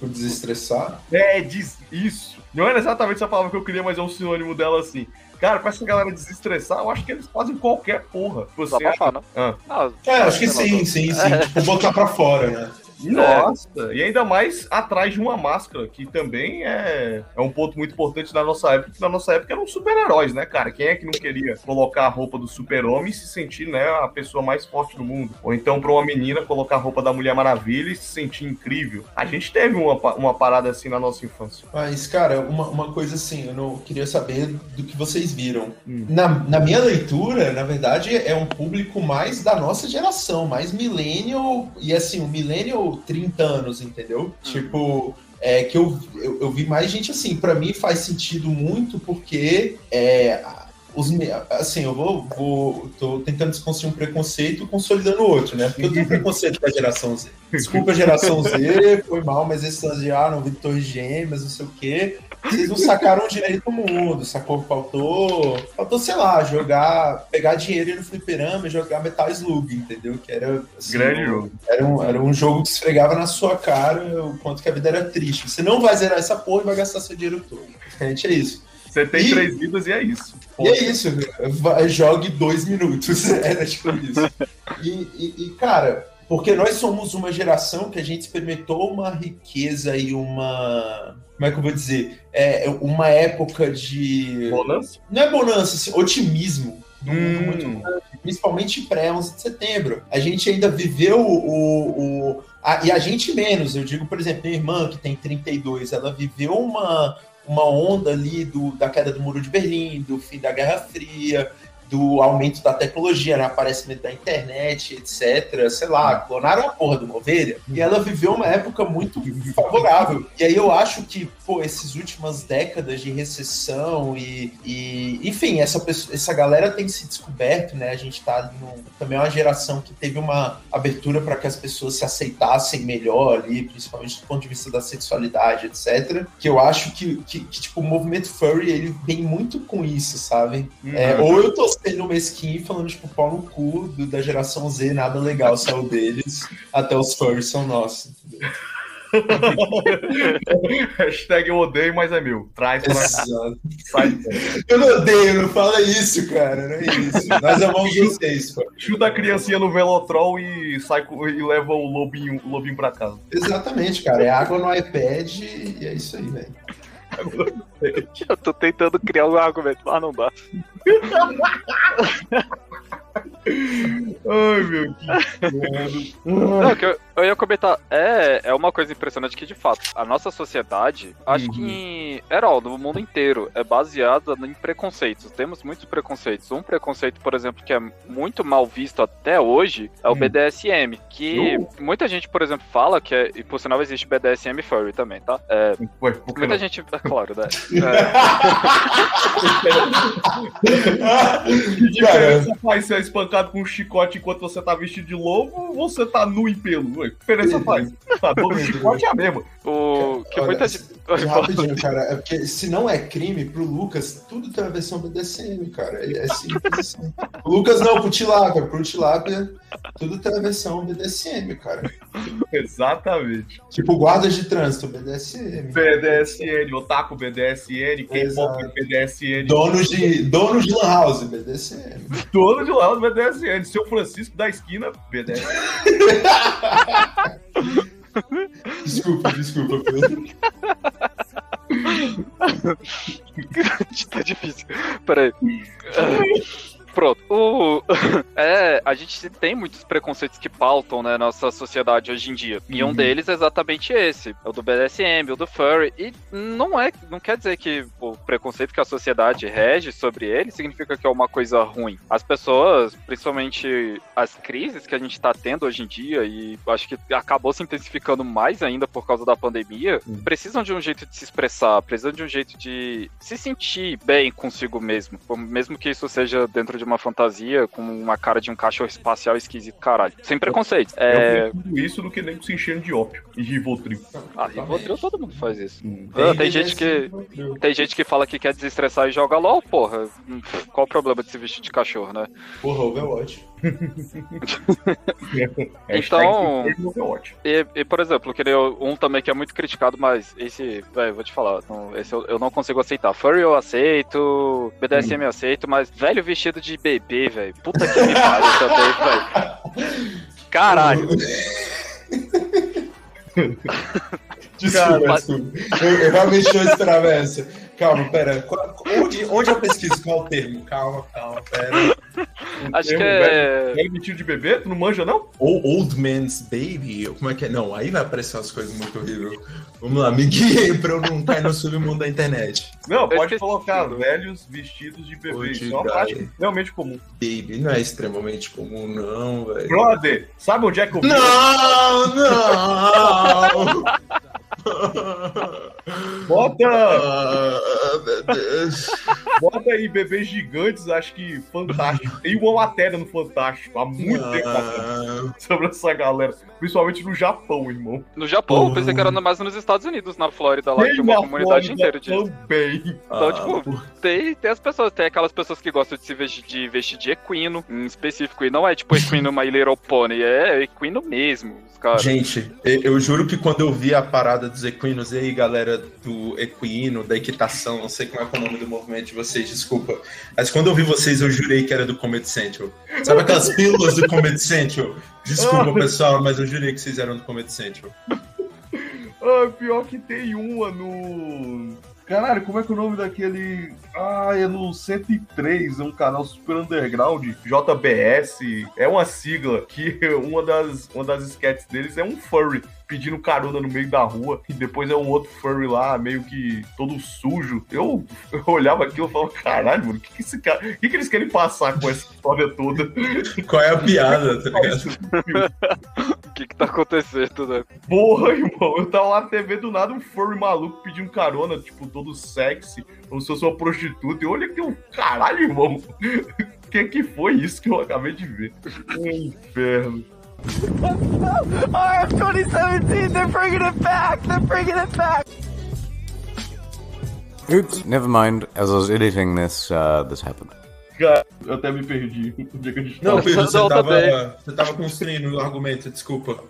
Por desestressar. É, diz isso. Não era exatamente essa palavra que eu queria, mas é um sinônimo dela assim. Cara, pra essa galera desestressar, eu acho que eles fazem qualquer porra. Você Desabafar, né? Ah. Ah, É, acho que sim, sim, sim. Tipo, botar pra fora, né? Nossa, e ainda mais atrás de uma máscara, que também é, é um ponto muito importante na nossa época, que na nossa época eram super-heróis, né, cara? Quem é que não queria colocar a roupa do super-homem e se sentir, né, a pessoa mais forte do mundo? Ou então pra uma menina colocar a roupa da Mulher Maravilha e se sentir incrível. A gente teve uma, uma parada assim na nossa infância. Mas, cara, uma, uma coisa assim, eu não queria saber do que vocês viram. Hum. Na, na minha leitura, na verdade, é um público mais da nossa geração, mais millennial, e assim, o millennial 30 anos, entendeu? Tipo, é que eu, eu, eu vi mais gente assim, pra mim faz sentido muito porque é, os, assim, eu vou, vou tô tentando desconstruir um preconceito consolidando outro, né? Porque eu tenho preconceito com a geração Z. Desculpa, geração Z, foi mal, mas esse lance de, ah, não vi torres gêmeas, não sei o quê. Vocês não sacaram direito o mundo, sacou? Faltou, faltou, sei lá, jogar, pegar dinheiro e ir no fliperama e jogar Metal Slug, entendeu? Que era, assim, Grande um- jogo. Era um, era um jogo que esfregava na sua cara o quanto que a vida era triste. Você não vai zerar essa porra e vai gastar seu dinheiro todo. Gente, é isso. Você tem E- três vidas e é isso. E é isso, vai, jogue dois minutos. Era tipo isso. E, e- e, cara, porque nós somos uma geração que a gente experimentou uma riqueza e uma. Como é que eu vou dizer? É uma época de. Bonança? Não é bonança, assim, otimismo. do mundo Hum. muito grande, principalmente pré-11 de setembro. A gente ainda viveu o. o a- e a gente menos, eu digo, por exemplo, minha irmã, que tem 32, ela viveu uma, uma onda ali do, da queda do Muro de Berlim, do fim da Guerra Fria, do aumento da tecnologia, né, aparecimento da internet, etc. Sei lá, clonaram a porra do Ovelha. E ela viveu uma época muito favorável. E aí eu acho que, pô, essas últimas décadas de recessão e, e enfim, essa, pessoa, essa galera tem se descoberto, né? A gente tá também é uma geração que teve uma abertura para que as pessoas se aceitassem melhor ali, principalmente do ponto de vista da sexualidade, etc. Que eu acho que, que, que, tipo, o movimento furry, ele vem muito com isso, sabe? É, ou eu tô sendo mesquinho falando, tipo, pau no cu do- da geração Z, nada legal saiu deles, até os furries são nossos. Hashtag eu odeio, mas é meu. Traz pra sai. Eu não odeio, não fala isso, cara, não é isso. Nós amamos vocês, pô. Chuta a criancinha no Velotrol e sai e leva o lobinho, o lobinho pra casa. Exatamente, cara. É água no iPad e é isso aí, velho. Eu tô tentando criar um argumento, mas não dá. Ai, meu que Não, que eu, eu ia comentar, é, é uma coisa impressionante que, de fato, a nossa sociedade, acho Uhum. que, geral, no mundo inteiro, é baseada em preconceitos. Temos muitos preconceitos. Um preconceito, por exemplo, que é muito mal visto até hoje, é o Hum. BDSM, que Uh. muita gente, por exemplo, fala que é, e por sinal existe BDSM furry também, tá? É, Ué, muita não? gente, é claro, né? Que diferença faz ser espancado com um chicote enquanto você tá vestido de lobo ou você tá nu em pelo? Ué, que diferença faz? Tá, todo chicote é a mesma. O que Olha, muita se- gente. Rapidinho, cara. É porque se não é crime, pro Lucas, tudo tem uma versão BDSM, cara. É é simples assim. O Lucas não, pro Tilápia. Pro Tilápia, tudo versão BDSM, cara. Exatamente. Tipo, guardas de trânsito, BDSM. BDSN, Otaku BDSN, K-pop Exato. BDSN, Donos de, donos de Lan House, BDSM. dono de lá do BDSN, seu Francisco da esquina, BDSN. Desculpa, desculpa, Pedro. tá difícil. Peraí. Pronto. O... É, a gente tem muitos preconceitos que pautam, né, nossa sociedade hoje em dia. E um Uhum. deles é exatamente esse. É o do BDSM, o do furry. E não é, não quer dizer que o preconceito que a sociedade rege sobre ele significa que é uma coisa ruim. As pessoas, principalmente as crises que a gente tá tendo hoje em dia, e acho que acabou se intensificando mais ainda por causa da pandemia, Uhum. precisam de um jeito de se expressar, precisam de um jeito de se sentir bem consigo mesmo. Mesmo que isso seja dentro de uma fantasia, com uma cara de um cachorro espacial esquisito, caralho. Sem preconceito. Eu É. prefiro isso do que nem se enchendo de ópio e Rivotril. Ah, Rivotril todo mundo faz isso. Hum. Ah, tem gente que. Tem gente que fala que quer desestressar e joga LOL, porra. Hum, Qual o problema de se vestir de cachorro, né? Porra, Overwatch. Então- Overwatch. E, e, por exemplo, queria um também que é muito criticado, mas esse, velho, vou te falar, não- esse eu, eu não consigo aceitar. Furry eu aceito, BDSM eu aceito, mas velho vestido de bebê, velho, puta que me pariu também, velho. Caralho. Desculpa, desculpa. Eu, eu realmente não esperava essa. Calma, pera. Qual- Onde, onde eu pesquiso qual o termo? Calma, calma, pera. Acho que é. Velho vestido de bebê? Tu não manja, não? Ou Old Man's Baby? Como é que é? Não, aí vai aparecer umas coisas muito horríveis. Vamos lá, me guiem pra eu não cair no submundo da internet. Não, pode colocar velhos vestidos de bebê. Isso é uma prática realmente comum. Baby, não é extremamente comum, não, velho. Brother, sabe onde é que eu? Não, não! Bota, Ah, bota aí bebês gigantes, acho que fantástico. Tem uma matéria no Fantástico há muito tempo atrás Não. sobre essa galera. Principalmente no Japão, irmão. No Japão, eu pensei que era mais nos Estados Unidos, na Flórida, lá, Tem uma comunidade Flórida inteira disso. também. Então, Ah, tipo, por- tem, tem as pessoas, tem aquelas pessoas que gostam de se vestir de, vestir de equino, em específico, e não é tipo equino My Little Pony, é equino mesmo, os caras. Gente, eu juro que quando eu vi a parada dos equinos, e aí galera do equino, da equitação, não sei como é, é o nome do movimento de vocês, desculpa. Mas quando eu vi vocês, eu jurei que era do Comedy Central. Sabe aquelas pílulas do Comedy Central? Desculpa, pessoal, mas eu jurei que vocês eram do Comedy Central. Ah, pior que tem uma no. Caralho, como é que é o nome daquele. Ah, é no 103, é um canal super underground, JBS. É uma sigla que uma das, uma das sketches deles é um furry pedindo carona no meio da rua e depois é um outro furry lá, meio que todo sujo. Eu, eu olhava aquilo e falava, caralho, mano, o que, que esse cara. O que, que eles querem passar com essa história toda? Qual é a piada, tá ligado? O que que tá acontecendo, né? Porra, irmão, eu tava lá na TV do nada, um furry maluco pedindo carona, tipo, todo sexy, como se fosse uma prostituta. E olha que um caralho, irmão. O que que foi isso que eu acabei de ver? Um inferno. Oh, 2017, they're bringing it back. They're bringing it back. Oops, never mind. As I was editing this, uh, this happened. Cara, eu até me perdi. É Não? Pedro, você tava, você tava construindo o argumento, desculpa.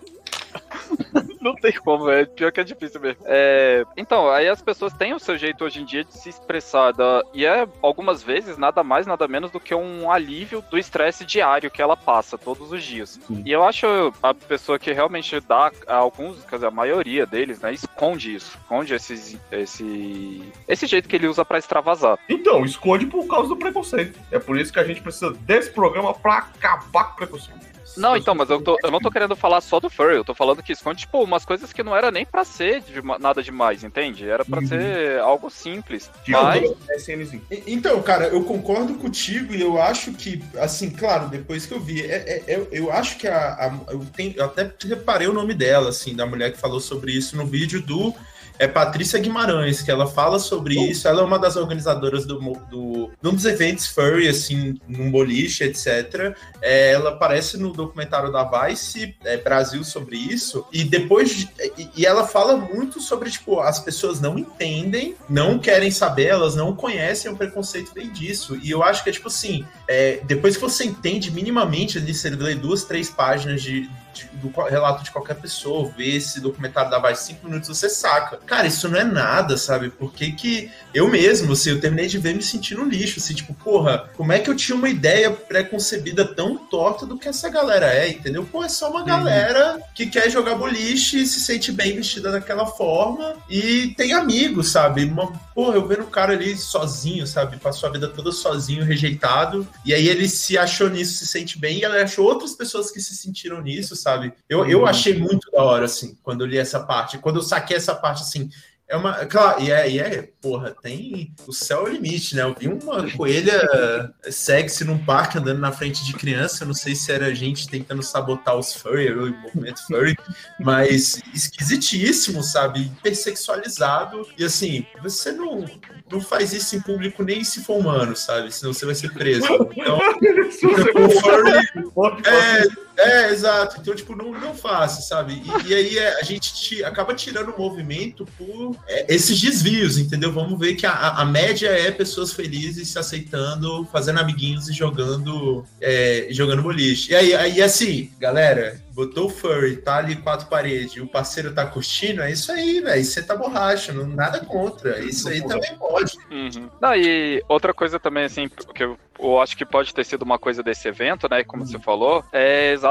Não tem como, é pior que é difícil mesmo. É, então, aí as pessoas têm o seu jeito hoje em dia de se expressar, da- e é algumas vezes nada mais, nada menos do que um alívio do estresse diário que ela passa todos os dias. Sim. E eu acho a pessoa que realmente dá, alguns, quer dizer, a maioria deles, né, esconde isso, esconde esses, esse, esse jeito que ele usa pra extravasar. Então, esconde por causa do preconceito. É por isso que a gente precisa desse programa pra acabar com o preconceito. Não, então, mas eu, tô- eu não tô querendo falar só do furry, eu tô falando que esconde, tipo, umas coisas que não era nem pra ser de- nada demais, entende? Era pra Uhum. ser algo simples. Tipo, Mas. E- Então, cara, eu concordo contigo e eu acho que, assim, claro, depois que eu vi, é- é- eu, eu acho que a, a- eu, tenho, eu até reparei o nome dela, assim, da mulher que falou sobre isso no vídeo do é Patrícia Guimarães, que ela fala sobre isso. Ela é uma das organizadoras do, do, de um dos eventos furry, assim, num boliche, etc. É, ela aparece no documentário da Vice é, Brasil sobre isso. E depois. de- e, e ela fala muito sobre, tipo, as pessoas não entendem, não querem saber, elas não conhecem o preconceito vem disso. E eu acho que é tipo assim: é, depois que você entende minimamente ali, você lê duas, três páginas de, de- do relato de qualquer pessoa, vê esse documentário da Vice cinco minutos, você saca. Cara, isso não é nada, sabe? Porque que eu mesmo, assim, eu terminei de ver me sentindo um lixo, assim, tipo, porra, como é que eu tinha uma ideia preconcebida tão torta do que essa galera é, entendeu? Pô, é só uma galera que quer jogar boliche, se sente bem vestida daquela forma e tem amigos, sabe? Uma, porra, eu vendo o cara ali sozinho, sabe? Passou a vida toda sozinho, rejeitado, e aí ele se achou nisso, se sente bem, e ele achou outras pessoas que se sentiram nisso, sabe? Eu, eu achei muito da hora, assim, quando eu li essa parte. Quando eu saquei essa parte, assim, é uma. Claro, e é, e é, porra, tem. O céu é o limite, né? Eu vi uma coelha sexy num parque andando na frente de criança. Eu não sei se era gente tentando sabotar os furry, o movimento furry, mas esquisitíssimo, sabe? Hipersexualizado. E assim, você não, não faz isso em público nem se for humano, sabe? Senão você vai ser preso. Então, o furry é, é, exato. Então, tipo, não, não faça, sabe? E, e aí é, a gente ti- acaba tirando o movimento por é, esses desvios, entendeu? Vamos ver que a, a- média é pessoas felizes se aceitando, fazendo amiguinhos e jogando, é, jogando boliche. E aí, aí, assim, galera, botou o furry, tá ali quatro paredes, o parceiro tá curtindo, é isso aí, velho. Você tá borracha, não, nada contra. Isso aí também pode. Uhum. Não, e outra coisa também, assim, que eu, eu acho que pode ter sido uma coisa desse evento, né? Como você falou, é exatamente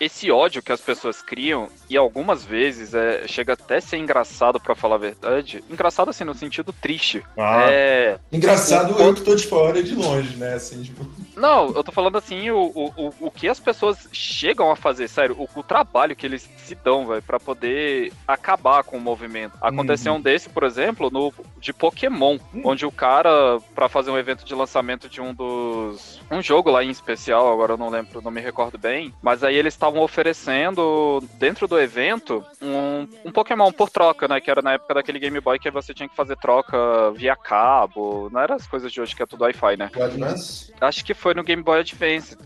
esse ódio que as pessoas criam, e algumas vezes é, chega até a ser engraçado, pra falar a verdade. Engraçado, assim, no sentido triste. Ah. É. Engraçado O- eu que tô de fora de longe, né? Assim, tipo. Não, eu tô falando assim, o, o, o, que as pessoas chegam a fazer, sério, o, o trabalho que eles se dão, velho, pra poder acabar com o movimento. Aconteceu um desse, por exemplo, no de Pokémon, onde o cara, pra fazer um evento de lançamento de um dos. um jogo lá em especial, agora eu não lembro, não me recordo bem, mas aí eles estavam oferecendo, dentro do evento, um, um Pokémon por troca, né? Que era na época daquele Game Boy que você tinha que fazer troca via cabo, não era as coisas de hoje que é tudo Wi-Fi, né? O Advance? Acho que foi no Game Boy Advance.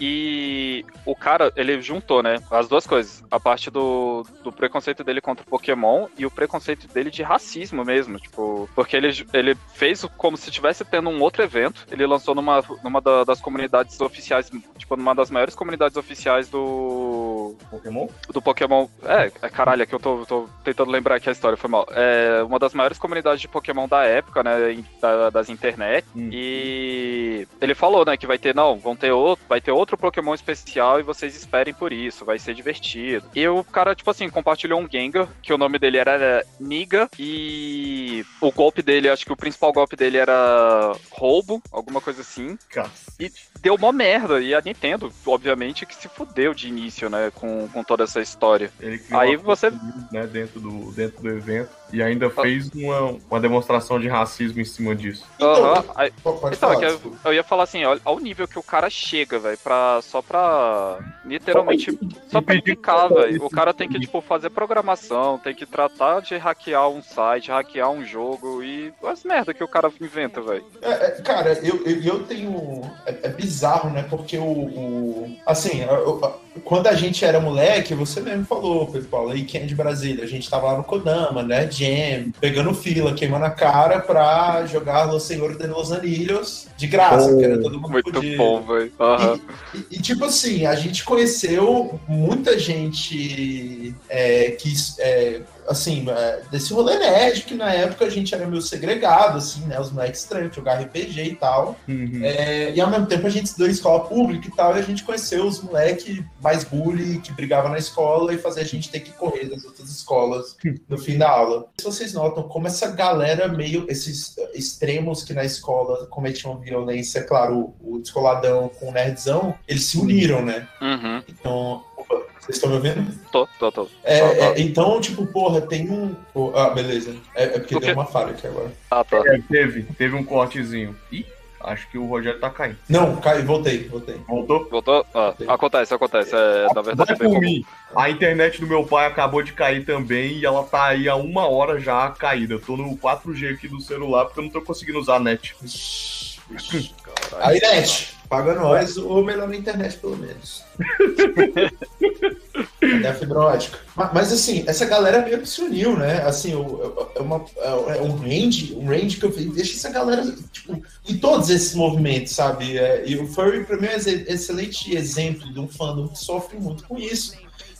E o cara, ele juntou, né? As duas coisas. A parte do, do preconceito dele contra o Pokémon e o preconceito dele de racismo mesmo. Tipo, porque ele, ele fez como se estivesse tendo um outro evento. Ele lançou numa, numa da- das comunidades oficiais, tipo, numa das maiores comunidades oficiais do. Pokémon? Do Pokémon. É, é caralho, é que eu tô, tô tentando lembrar aqui a história, foi mal. É uma das maiores comunidades de Pokémon da época, né? da- das internet. Hum. E ele falou, né, que vai ter, não, vão ter outro, vai ter outro Pokémon especial e vocês esperem por isso, vai ser divertido. E o cara, tipo assim, compartilhou um Gengar, que o nome dele era Niga, e o golpe dele, acho que o principal golpe dele era roubo, alguma coisa assim. Cacete. E deu uma merda. E a Nintendo, obviamente, que se fudeu de início, né, com, com toda essa história. Ele criou Aí você- né, dentro do, dentro do evento e ainda fez uma, uma demonstração de racismo em cima disso. Aham, aí- Pô, Pode Então, falar, é eu, eu ia falar assim, olha ao nível que o cara chega, velho, pra, só pra literalmente, só pra que- velho. O cara tem que, tipo, fazer programação, tem que tratar de hackear um site, hackear um jogo e as merda que o cara inventa, velho. É, é, cara, eu, eu, eu tenho. É, é bizarro, né? Porque o. o- assim, eu- eu- quando a gente era moleque, você mesmo falou, Pedro Paulo, aí quem é de Brasília? A gente tava lá no Kodama, né? Jam, pegando fila, queimando a cara pra jogar Los Senhores de Los Anilhos de graça, porque era todo mundo Muito podia. bom, velho. Aham. E, e, tipo assim, a gente conheceu muita gente é, que, é, assim, é, desse rolê nerd, que na época a gente era meio segregado, assim, né? Os moleques estranhos, jogar RPG e tal. Uhum. É, e ao mesmo tempo a gente estudou em escola pública e tal, e a gente conheceu os moleques mais bully que brigavam na escola e fazia a gente ter que correr das outras escolas no fim da aula. Se vocês notam como essa galera meio, esses extremos que na escola cometiam violência, claro, o, o descoladão com o nerdzão, eles se uniram, né? Uhum. Então, opa, vocês estão me ouvindo? Tô, tô, tô. É, Tá, tá. é, então, tipo, porra, tem um. ah, beleza. É, é porque deu uma falha aqui agora. Ah, tá. É, teve, teve um cortezinho. Ih, acho que o Rogério tá caindo. Não, cai, voltei, voltei. Voltou? Voltou? Ah, acontece, acontece. É, na verdade, Vai é bem por mim. A internet do meu pai acabou de cair também e ela tá aí há uma hora já caída. Eu tô no 4G aqui do celular porque eu não tô conseguindo usar a net. Ixi, ixi. Aí, net, paga nós, ou melhor na internet, pelo menos. Até a fibra ótica. Ma- Mas, assim, essa galera meio que se uniu, né? Assim, o- é, uma, é um range, um range que eu vi, deixa essa galera, tipo, em todos esses movimentos, sabe? É, e o Furry, pra mim, é um ex- excelente exemplo de um fandom que sofre muito com isso.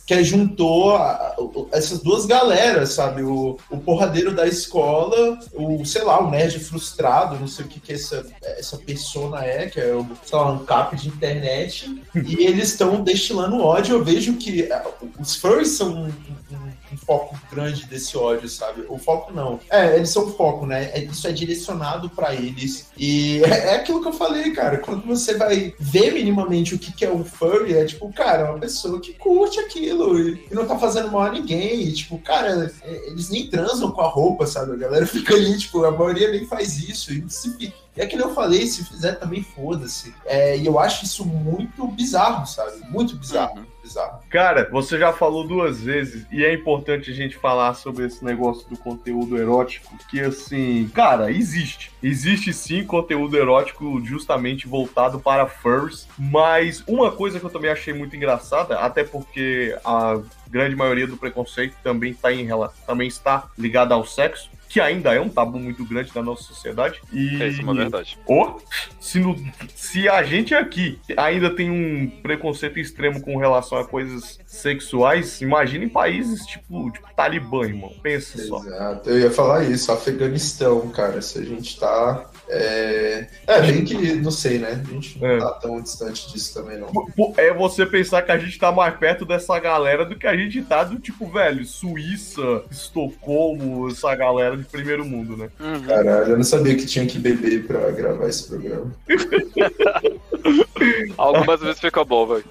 Que juntou a- o- essas duas galeras, sabe? O, o porradeiro da escola, o, sei lá, o nerd frustrado, não sei o que, que essa, essa persona é, que é o, sei lá, um cap de internet, e eles estão destilando ódio. Eu vejo que ah, os furries são um, um- um foco grande desse ódio, sabe? O foco não. É, eles são o foco, né? É- Isso é direcionado pra eles. E é, é aquilo que eu falei, cara. Quando você vai ver minimamente o que, que é um furry, é tipo, cara, é uma pessoa que curte aquilo e, e não tá fazendo mal a ninguém. E, tipo, cara, é- eles nem transam com a roupa, sabe? A galera fica ali, tipo, a maioria nem faz isso. E se e é que eu falei, se fizer também foda-se. É, e eu acho isso muito bizarro, sabe? Muito bizarro, Uhum. Bizarro. Cara, você já falou duas vezes e é importante a gente falar sobre esse negócio do conteúdo erótico, que assim, cara, existe. Existe sim conteúdo erótico justamente voltado para furs, mas uma coisa que eu também achei muito engraçada, até porque a grande maioria do preconceito também, tá em, também está ligada ao sexo, que ainda é um tabu muito grande na nossa sociedade. E... É isso, é uma verdade. Oh, se, no, se a gente aqui ainda tem um preconceito extremo com relação a coisas sexuais, imagina em países tipo, tipo Talibã, irmão. Pensa Exato. só. Exato, eu ia falar isso, Afeganistão, cara. Se a gente tá. É, é bem que, não sei, né? A gente não É. tá tão distante disso também, não. É você pensar que a gente tá mais perto dessa galera do que a gente tá do tipo, velho, Suíça, Estocolmo, essa galera de primeiro mundo, né? Uhum. Caralho, eu não sabia que tinha que beber pra gravar esse programa. Algumas vezes fica bom, velho.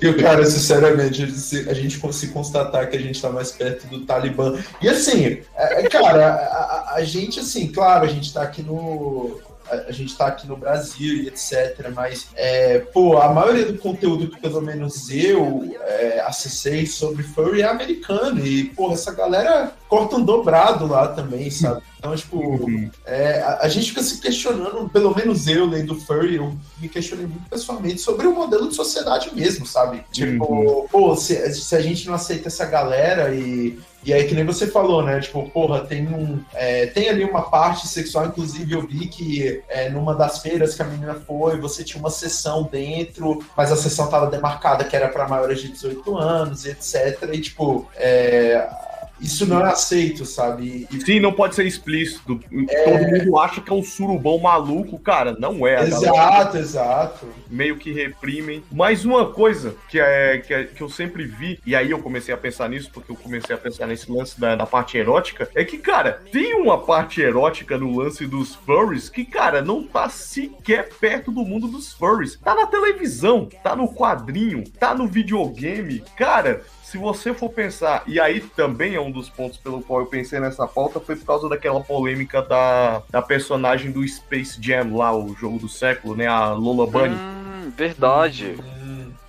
E o cara, sinceramente, se a gente se constatar que a gente tá mais perto do Talibã. E assim, é, é, cara, a, a- a gente, assim, claro, a gente tá aqui no. A gente tá aqui no Brasil e etc. Mas, é, pô, a maioria do conteúdo que pelo menos eu é, acessei sobre furry é americano. E, pô, essa galera corta um dobrado lá também, sabe? Então, tipo, é, a, a gente fica se questionando, pelo menos eu, lendo Furry, eu me questionei muito pessoalmente sobre o modelo de sociedade mesmo, sabe? Tipo, pô, se, se a gente não aceita essa galera e. E aí, que nem você falou, né? Tipo, porra, tem um. é, tem ali uma parte sexual, inclusive eu vi que é, numa das feiras que a menina foi, você tinha uma sessão dentro, mas a sessão tava demarcada que era para maiores de 18 anos etc. E, tipo, é, isso não é aceito, sabe? E, Sim, não pode ser explícito. Todo mundo acha que é um surubão maluco, cara. Não é. Galera Exato, exato. meio que reprimem. Mas uma coisa que, é, que, é- que eu sempre vi, e aí eu comecei a pensar nisso, porque eu comecei a pensar nesse lance da, da parte erótica, é que, cara, tem uma parte erótica no lance dos furries que, cara, não tá sequer perto do mundo dos furries. Tá na televisão, tá no quadrinho, tá no videogame. Cara, se você for pensar, e aí também é um dos pontos pelo qual eu pensei nessa pauta, foi por causa daquela polêmica da, da personagem do Space Jam lá, o jogo do século, né? A Lola Bunny. Hum, verdade.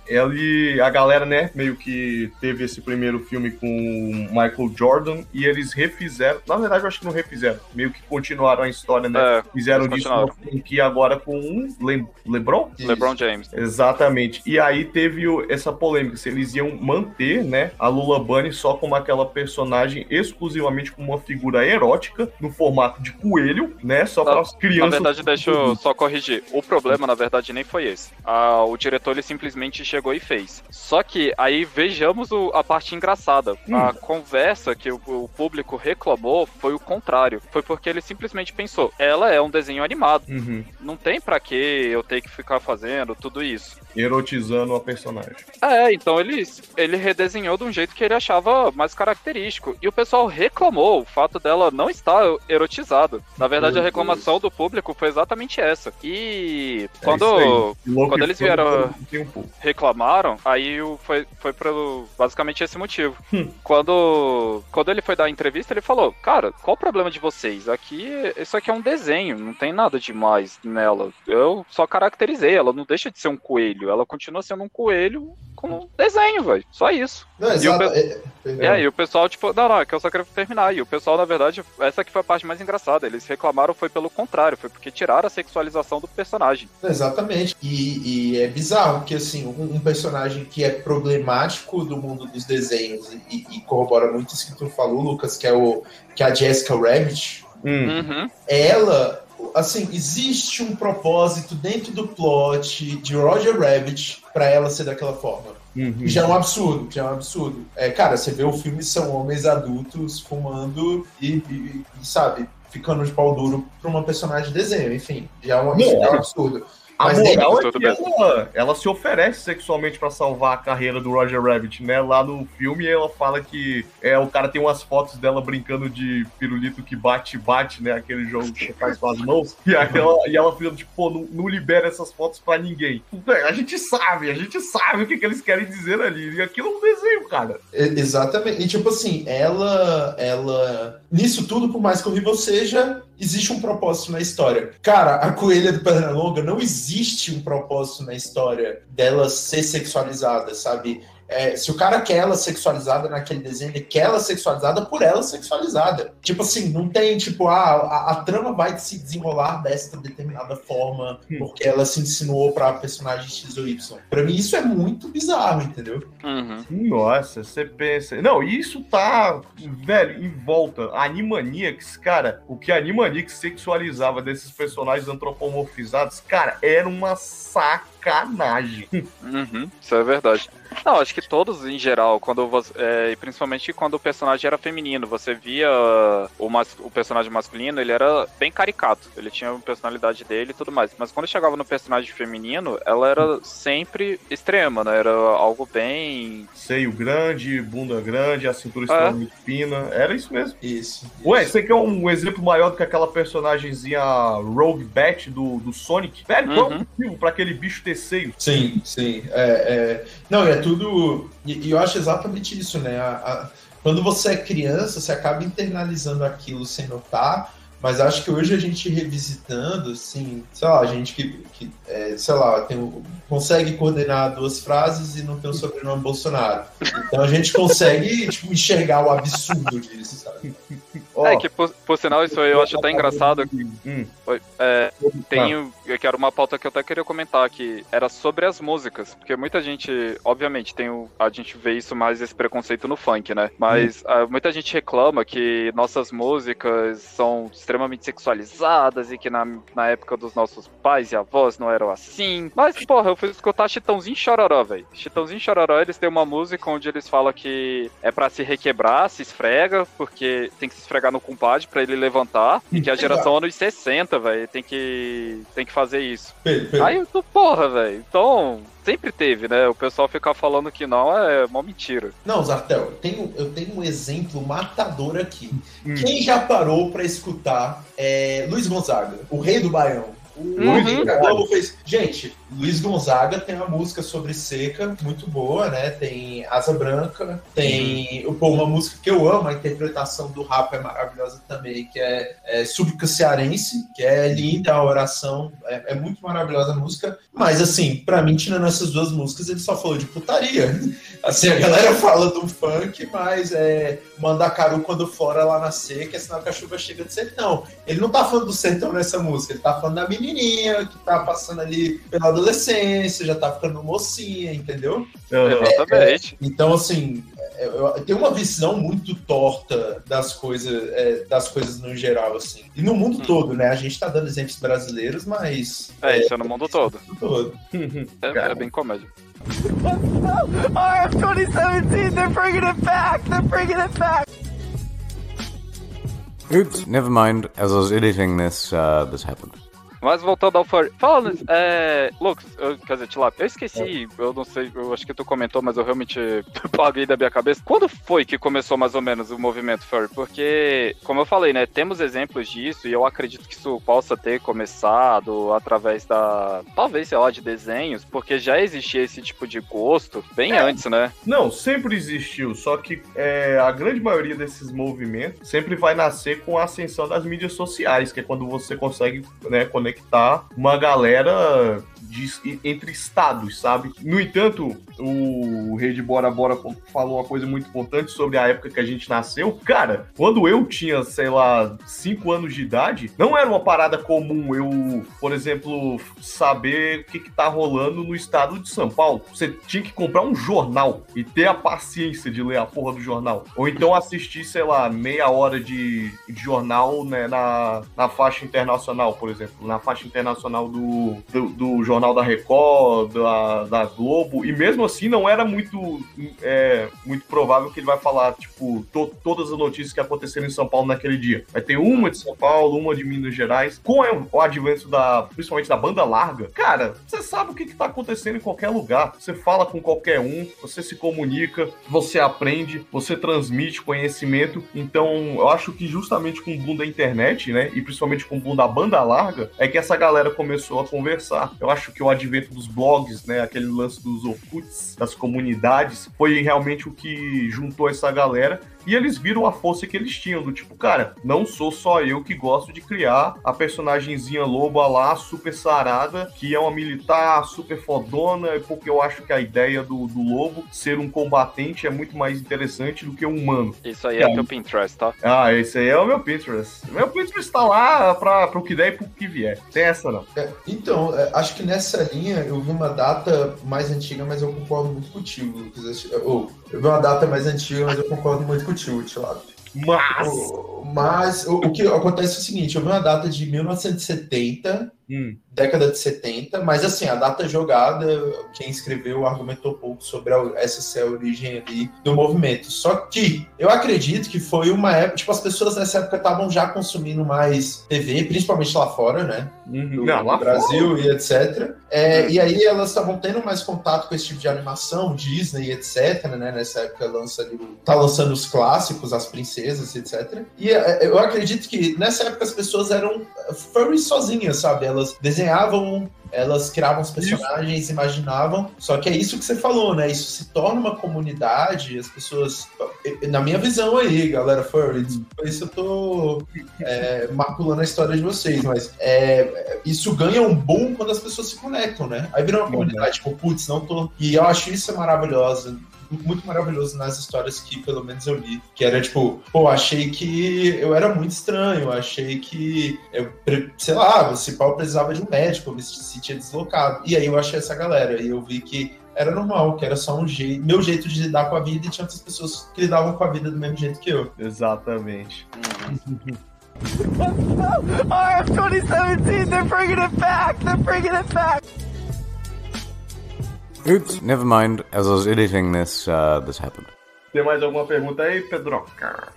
Ele, a galera, né, meio que teve esse primeiro filme com o Michael Jordan e eles refizeram. Na verdade, eu acho que não refizeram, meio que continuaram a história, né? É, Fizeram disso franquia agora com um Le- LeBron? LeBron James. Exatamente. E aí teve essa polêmica, se eles iam manter, né, a Lula Bunny só como aquela personagem exclusivamente como uma figura erótica, no formato de coelho, né, só para as crianças. Na verdade, deixa eu só corrigir. O problema, na verdade, nem foi esse. Ah, o diretor ele simplesmente chegou e fez. Só que aí vejamos o- a parte engraçada. A conversa que o, o público reclamou foi o contrário. Foi porque ele simplesmente pensou: ela é um desenho animado. Uhum. Não tem pra que eu ter que ficar fazendo tudo isso. Erotizando a personagem. É, então ele, ele redesenhou de um jeito que ele achava mais característico. E o pessoal reclamou o fato dela não estar erotizada. Na verdade, Meu a reclamação do público foi exatamente essa. E É quando. Louco quando eles vieram um pouco. Reclamaram, aí foi, foi pro basicamente esse motivo. Hum. Quando, quando ele foi dar a entrevista, ele falou: Cara, qual o problema de vocês? Aqui, isso aqui é um desenho, não tem nada demais nela. Eu só caracterizei, ela não deixa de ser um coelho, ela continua sendo um coelho com um desenho, velho. Só isso. Não, E o exato. pe- é- E aí o pessoal, tipo, não, não, é que eu só quero terminar. E o pessoal, na verdade, essa que foi a parte mais engraçada. Eles reclamaram foi pelo contrário, foi porque tiraram a sexualização do personagem. Exatamente. E, e é bizarro que assim, um, um personagem que é problemático do mundo dos desenhos e, e corrobora muito isso que tu falou, Lucas, que é o que é a Jessica Rabbit, Hum. Uhum. ela assim, existe um propósito dentro do plot de Roger Rabbit pra ela ser daquela forma. Uhum. Já é um absurdo, já é um absurdo. É, cara, você vê o filme, são homens adultos fumando e, e- e, sabe, ficando de pau duro pra uma personagem de desenho, enfim, já é um absurdo. É um absurdo. A Mas moral é que ela, ela se oferece sexualmente pra salvar a carreira do Roger Rabbit, né? Lá no filme ela fala que é, o cara tem umas fotos dela brincando de pirulito que bate-bate, né? Aquele jogo que você faz com as mãos. E, aí ela, e ela fica tipo, pô, não, não libera essas fotos pra ninguém. A gente sabe, a gente sabe o que, que eles querem dizer ali. E aquilo é um desenho, cara. Exatamente. E tipo assim, ela, ela. Nisso tudo, por mais que horrível seja, existe um propósito na história. Cara, a coelha do Pernalonga não existe um propósito na história dela ser sexualizada, sabe? É, se o cara quer ela sexualizada naquele desenho, ele quer ela sexualizada por ela sexualizada. Tipo assim, não tem, tipo, ah, a, a trama vai se desenrolar desta determinada forma, Hum. porque ela se insinuou pra personagem X ou Y. Pra mim, isso é muito bizarro, entendeu? Uhum. Nossa, você pensa. Não, isso tá, velho, em volta. Animaniacs, cara, o que a Animaniacs sexualizava desses personagens antropomorfizados, cara, era uma sacanagem. Uhum, isso é verdade. Não, acho que todos em geral, quando você, é, e principalmente quando o personagem era feminino, você via o, mas, o personagem masculino, ele era bem caricato, ele tinha a personalidade dele e tudo mais. Mas quando chegava no personagem feminino, ela era sempre extrema, né? Era algo bem. Seio grande, bunda grande, a cintura É. extremamente fina. Era isso mesmo. Isso. Ué, isso. você quer um exemplo maior do que aquela personagemzinha Rogue Bat do, do Sonic? Velho, qual é o Uhum. motivo pra aquele bicho ter seio? Sim, sim. É, é... Não, é tudo. E, e eu acho exatamente isso, né? A- a- Quando você é criança, você acaba internalizando aquilo sem notar. Mas acho que hoje a gente revisitando, assim, sei lá, a gente que, que é, sei lá, tem, consegue coordenar duas frases e não tem o sobrenome Bolsonaro. Então a gente consegue, tipo, enxergar o absurdo disso, sabe? Ó, É que, por, por sinal, isso aí eu acho até engraçado. Hum, É, tá. Tem, que era uma pauta que eu até queria comentar, que era sobre as músicas. Porque muita gente, obviamente, tem o, a gente vê isso mais esse preconceito no funk, né? Mas ah, muita gente reclama que nossas músicas são extremamente sexualizadas e que na, na época dos nossos pais e avós não eram assim. Mas, porra, eu fui escutar Chitãozinho e Chororó, velho. Chitãozinho e Chororó, eles têm uma música onde eles falam que é pra se requebrar, se esfrega, porque tem que se esfregar no compadre pra ele levantar. E que a geração anos 60, velho, tem que, tem que fazer isso. Aí eu tô, porra, velho. Então, sempre teve, né? O pessoal ficar falando que não é mó mentira. Não, Zartel, eu tenho, eu tenho um exemplo matador aqui. Hum. Quem já parou pra escutar é, Luiz Gonzaga, o rei do Baião? O Uhum. Luiz Globo fez. Gente, Luiz Gonzaga tem uma música sobre seca muito boa, né? Tem Asa Branca, tem pô, uma música que eu amo, a interpretação do rap é maravilhosa também, que é, é Súplica Cearense, que é linda a oração, é, é muito maravilhosa a música. Mas assim, pra mim, tirando essas duas músicas, ele só falou de putaria. Assim, a galera fala do funk, mas é Mandacaru quando fora lá na seca, é sinal que a chuva chega do sertão. Ele não tá falando do sertão nessa música, ele tá falando da menininha que tá passando ali pela adolescência, já tá ficando mocinha, entendeu? Exatamente. Então, assim, eu, eu tenho uma visão muito torta das coisas, é, das coisas no geral, assim. E no mundo Hum. todo, né? A gente tá dando exemplos brasileiros, mas. É, isso é no mundo todo. no mundo todo. É, é bem comédia. RF 2017, they're bringing it back! They're bringing it back! Oops, never mind. As I was editing this, uh, this happened. Mas voltando ao furry. Nisso, é. Lucas, eu, quer dizer, Tilap, eu esqueci, eu não sei, eu acho que tu comentou, mas eu realmente paguei da minha cabeça. Quando foi que começou mais ou menos o movimento furry? Porque, como eu falei, né, temos exemplos disso e eu acredito que isso possa ter começado através da. Talvez, sei lá, de desenhos, porque já existia esse tipo de gosto bem antes, né? Não, sempre existiu, só que é, a grande maioria desses movimentos sempre vai nascer com a ascensão das mídias sociais, que é quando você consegue né, conectar uma galera de- entre estados, sabe? No entanto, o Rei de Bora Bora falou uma coisa muito importante sobre a época que a gente nasceu. Cara, quando eu tinha, sei lá, 5 anos de idade, não era uma parada comum eu, por exemplo, saber o que, que tá rolando no estado de São Paulo. Você tinha que comprar um jornal e ter a paciência de ler a porra do jornal. Ou então assistir, sei lá, meia hora de, de jornal né, na, na faixa internacional, por exemplo. Na faixa internacional do, do, do Jornal da Record, da, da Globo. E mesmo assim não era muito, é, muito provável que ele vai falar, tipo, to- todas as notícias que aconteceram em São Paulo naquele dia. Vai ter uma de São Paulo, uma de Minas Gerais. Com o advento da, principalmente da banda larga, cara, você sabe o que, que tá acontecendo em qualquer lugar. Você fala com qualquer um, você se comunica, você aprende, você transmite conhecimento. Então, eu acho que justamente com o boom da internet, né, e principalmente com o boom da banda larga, que essa galera começou a conversar. Eu acho que o advento dos blogs, né, aquele lance dos Orkuts, das comunidades, foi realmente o que juntou essa galera e eles viram a força que eles tinham, do tipo, cara, não sou só eu que gosto de criar a personagemzinha loba lá, super sarada, que é uma militar super fodona, porque eu acho que a ideia do, do lobo ser um combatente é muito mais interessante do que um humano. Isso aí é, é teu Pinterest, tá? Ah, esse aí é o meu Pinterest. Meu Pinterest tá lá pra, pro que der e pro que vier. Tem essa não. É, então, é, acho que nessa linha eu vi uma data mais antiga, mas eu concordo muito contigo, Lucas. Eu, eu vi uma data mais antiga, mas eu concordo muito contigo, Tilado. Mas. Mas o, o, que acontece é o seguinte: eu vi uma data de 1970 Hum. década de 70, mas assim, a data jogada, quem escreveu argumentou pouco sobre a, essa ser a origem ali do movimento. Só que eu acredito que foi uma época, tipo, as pessoas nessa época estavam já consumindo mais TV, principalmente lá fora, né? Uhum. No, Brasil fora. e etc. É, E aí elas estavam tendo mais contato com esse tipo de animação, Disney, etc, né? Nessa época lança ali, tá lançando os clássicos, as princesas, etc. E é, eu acredito que nessa época as pessoas eram furries sozinhas, sabe? Elas desenhavam, elas criavam os personagens, imaginavam. Só que é isso que você falou, né? Isso se torna uma comunidade, as pessoas. Na minha visão aí, galera furry, por isso eu tô é, maculando a história de vocês, mas é, isso ganha um boom quando as pessoas se conectam, né? Aí vira uma comunidade, tipo, putz, não tô. E eu acho isso maravilhoso muito maravilhoso nas histórias que pelo menos eu li. Que era tipo, pô, achei que eu era muito estranho, achei que eu, sei lá, se pau precisava de um médico, eu me sentia deslocado. E aí eu achei essa galera, e eu vi que era normal, que era só um jeito, meu jeito de lidar com a vida, e tinha outras pessoas que lidavam com a vida do mesmo jeito que eu. Exatamente. RF 2017, they're bringing it back! They're bringing it back! Oops, never mind. As I was editing this, uh, this happened. Tem mais alguma pergunta aí, Pedro?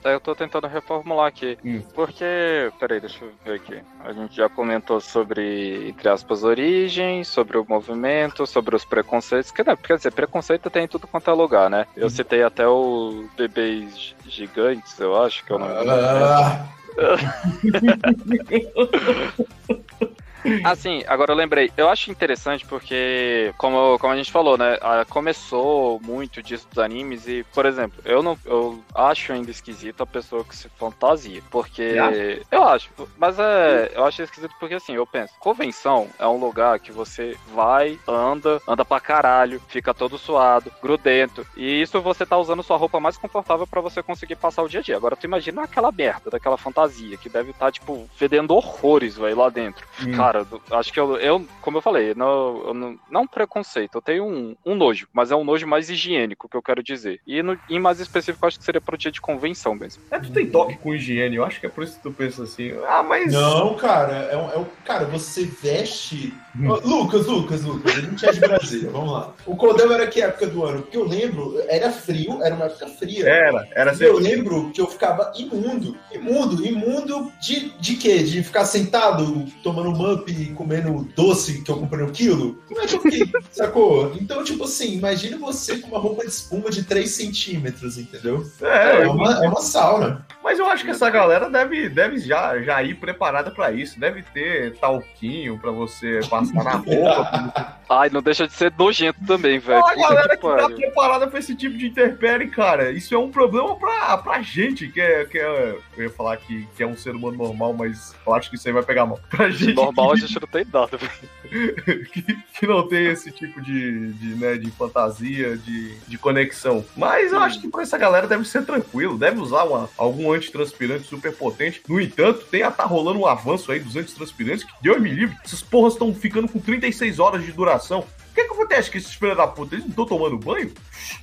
Aí Eu tô tentando reformular aqui. Hum. Porque. Peraí, deixa eu ver aqui. A gente já comentou sobre, entre aspas, origem, sobre o movimento, sobre os preconceitos. Que, não, quer dizer, preconceito tem em tudo quanto é lugar, né? Eu citei até o Bebês Gigantes, eu acho que é o nome. Ah, Assim, agora eu lembrei. Eu acho interessante porque, como, como a gente falou, né? ah, Começou muito disso dos animes e, por exemplo, eu não eu acho ainda esquisito a pessoa que se fantasia. Porque. Você Eu acho. Mas é. Eu acho esquisito porque assim, eu penso, convenção é um lugar que você vai, anda, anda pra caralho, fica todo suado, grudento. E isso você tá usando sua roupa mais confortável pra você conseguir passar o dia a dia. Agora tu imagina aquela merda, daquela fantasia, que deve estar, tipo, fedendo horrores, velho, lá dentro. Hum. Cara, acho que eu, eu como eu falei, não, eu não, não preconceito, eu tenho um, um nojo, mas é um nojo mais higiênico que eu quero dizer. E no, em mais específico, eu acho que seria pro dia de convenção mesmo. É, tu tem toque com higiene, eu acho que é por isso que tu pensa assim. Ah, mas. Não, cara, é um, é um- cara, você veste. Hum. Lucas, Lucas, Lucas, a gente é de Brasília, vamos lá. O Cordel era que época do ano? Porque eu lembro, era frio, era uma época fria. Era, era E eu sempre. lembro que eu ficava imundo, imundo, imundo de, de quê? De ficar sentado, tomando mup e comendo doce que eu comprei no quilo? Como é que eu fiquei, sacou? Então, tipo assim, imagine você com uma roupa de espuma de 3 centímetros, entendeu? É, É uma, é uma sauna. Mas eu acho que essa galera deve, deve já, já ir preparada pra isso. Deve ter talquinho pra você passar na roupa. Ai, não deixa de ser nojento também, velho. Olha a galera que que tá preparada pra esse tipo de interpérie, cara. Isso é um problema pra, pra gente, que é, que é. Eu ia falar que, que é um ser humano normal, mas eu acho que isso aí vai pegar mal. Pra gente Normal a gente não tem nada, velho. que, que não tem esse tipo de, de, né, de fantasia, de, de conexão. Mas eu acho que pra essa galera deve ser tranquilo, deve usar uma, algum antitranspirante super potente. No entanto, tem a tá rolando um avanço aí dos antitranspirantes que, Deus me livre, essas porras estão ficando com 36 horas de duração. O que, que acontece que esses filhos da puta, eles não estão tomando banho?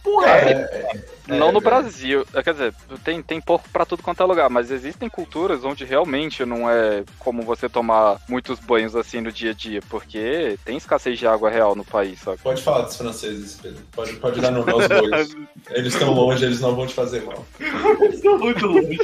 Porra, Cara, é. é, não no. Brasil. É, Quer dizer, tem, tem porco pra tudo quanto é lugar, mas existem culturas onde realmente não é como você tomar muitos banhos assim no dia a dia, porque tem escassez de água real no país, sabe? Pode falar dos franceses, Pedro. Pode, pode dar no aos bois. Eles estão longe, eles não vão te fazer mal. Eles estão muito longe.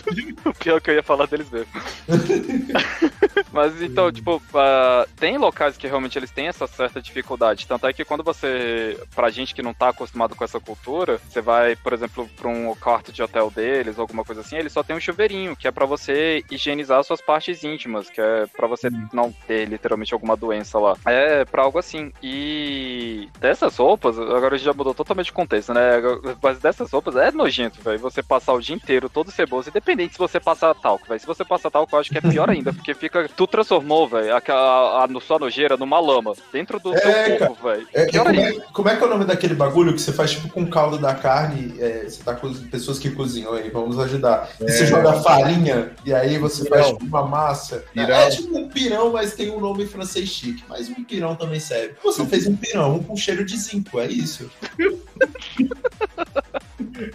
O pior que eu ia falar deles mesmo. Mas então, tipo, uh, tem locais que realmente eles têm essa certa dificuldade. Tanto é que quando você, pra gente que não tá acostumado com essa cultura, você vai, por exemplo, pra um quarto de hotel deles, alguma coisa assim, eles só tem um chuveirinho, que é para você higienizar suas partes íntimas, que é para você hum. não ter literalmente alguma doença lá. É pra algo assim. E dessas roupas, agora já mudou totalmente de contexto, né? Mas dessas roupas é nojento, velho. Você passar o dia inteiro todo ceboso, independente se você passar talco, velho. Se você passar talco, eu acho que é pior ainda, porque fica. Tu transformou, velho, a, a, a, sua nojeira numa lama dentro do é, seu corpo, velho. É, é, como, é, como é que é o nome daquele bagulho que você faz tipo com caldo da carne? É, você tá com pessoas que cozinham aí, vamos ajudar. E você é. joga farinha e aí você pirão. faz tipo uma massa. Pirão. É tipo um pirão, mas tem um nome francês chique. Mas um pirão também serve. Você fez um pirão com cheiro de zinco, é isso.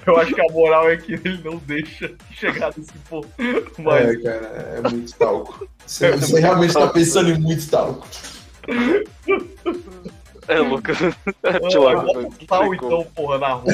Eu acho que a moral é que ele não deixa chegar nesse ponto. Mas... É, cara, é muito talco. Você, você realmente tá pensando em muito talco. É, Lucas. É, Pau, então, porra, na rua.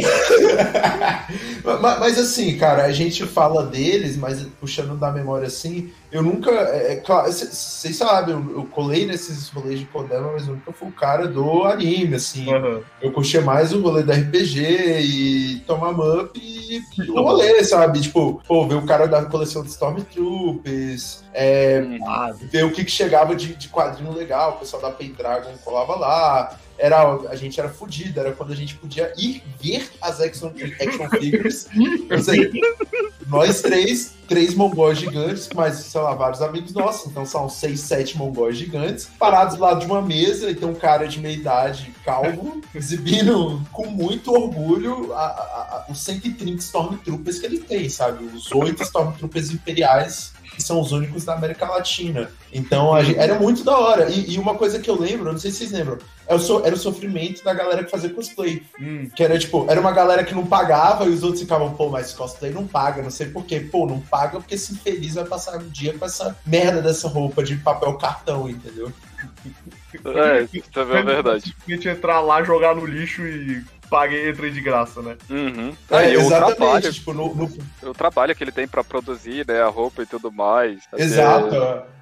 mas, mas, assim, cara, a gente fala deles, mas puxando da memória assim, eu nunca. É, é claro, vocês sabem, eu, eu, colei nesses rolês de Kodama, mas eu nunca fui o cara do anime, assim. Uhum. Eu curtia mais o rolê da RPG e tomar up e, e o rolê, sabe? Tipo, pô, ver o cara da coleção de Stormtroopers, é, ah, ver o que, que chegava de, de quadrinho legal, o pessoal da Pendragon colava lá era, a gente era fudido, era quando a gente podia ir ver as action, action figures. nós três, três mongóis gigantes, mas, sei lá, vários amigos nossos, então são seis, sete mongóis gigantes, parados do lado de uma mesa, e tem um cara de meia idade, calvo, exibindo com muito orgulho a, a, a, os 130 Stormtroopers que ele tem, sabe? Os oito Stormtroopers imperiais que são os únicos da América Latina. Então gente, era muito da hora. E, e, uma coisa que eu lembro, não sei se vocês lembram, era é o, so, era o sofrimento da galera que fazia cosplay. Hum. Que era tipo, era uma galera que não pagava e os outros ficavam, pô, mas cosplay não paga, não sei porquê. Pô, não paga porque esse infeliz vai passar o dia com essa merda dessa roupa de papel cartão, entendeu? É, isso também é verdade. A gente entrar lá, jogar no lixo e paguei entrei de graça, né? Uhum. É, o trabalho, tipo, no, no... o trabalho que ele tem para produzir, né, a roupa e tudo mais. Exato. É, o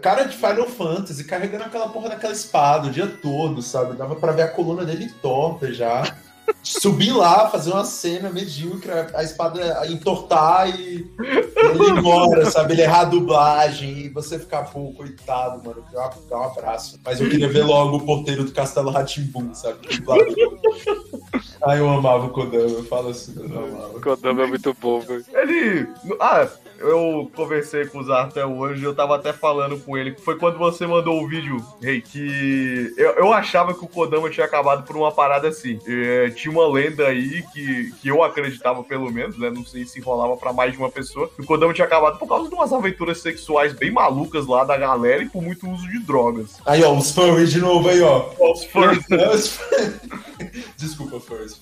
cara de Final Fantasy carregando aquela porra daquela espada o dia todo, sabe? Dava pra ver a coluna dele torta já subir lá, fazer uma cena medíocre, a espada entortar e ele ir embora, sabe? Ele errar a dublagem e você ficar, pô, coitado, mano, dá, um abraço. Mas eu queria ver logo o porteiro do Castelo Ratimbum, sabe? Ah, eu amava o Kodama, eu falo assim, eu amava. O Kodama é muito bom, velho. Ele. Ah, eu conversei com o Zar até hoje, eu tava até falando com ele, foi quando você mandou o vídeo, Rei, que eu, eu achava que o Kodama tinha acabado por uma parada assim. É, tinha uma lenda aí que, que eu acreditava, pelo menos, né? Não sei se rolava para mais de uma pessoa, que o Kodama tinha acabado por causa de umas aventuras sexuais bem malucas lá da galera e por muito uso de drogas. Aí, ó, os furries de novo aí, ó. Os furries. Desculpa, furries.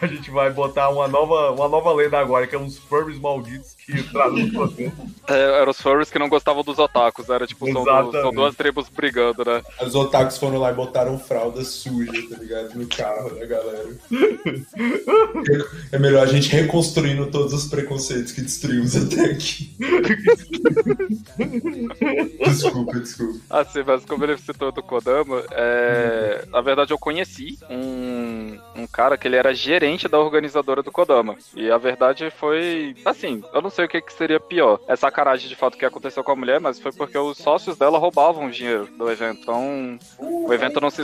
A gente vai botar uma nova, uma nova lenda agora, que é uns furries malditos que traduzem é, Eram os furries que não gostavam dos otakus, era tipo, são, são, duas tribos brigando, né? Os otakus foram lá e botaram fraldas sujas, tá ligado? No carro da galera. É melhor a gente reconstruindo todos os preconceitos que destruímos até aqui. desculpa, desculpa. Assim, mas como ele citou do Kodama, é... na verdade eu conheci um, um cara que ele era gerente da organizadora do Kodama. E a verdade foi, assim, eu não sei o que, que seria pior. É sacanagem de fato que aconteceu com a mulher, mas foi porque os sócios dela roubavam dinheiro do evento. Então, o evento não se,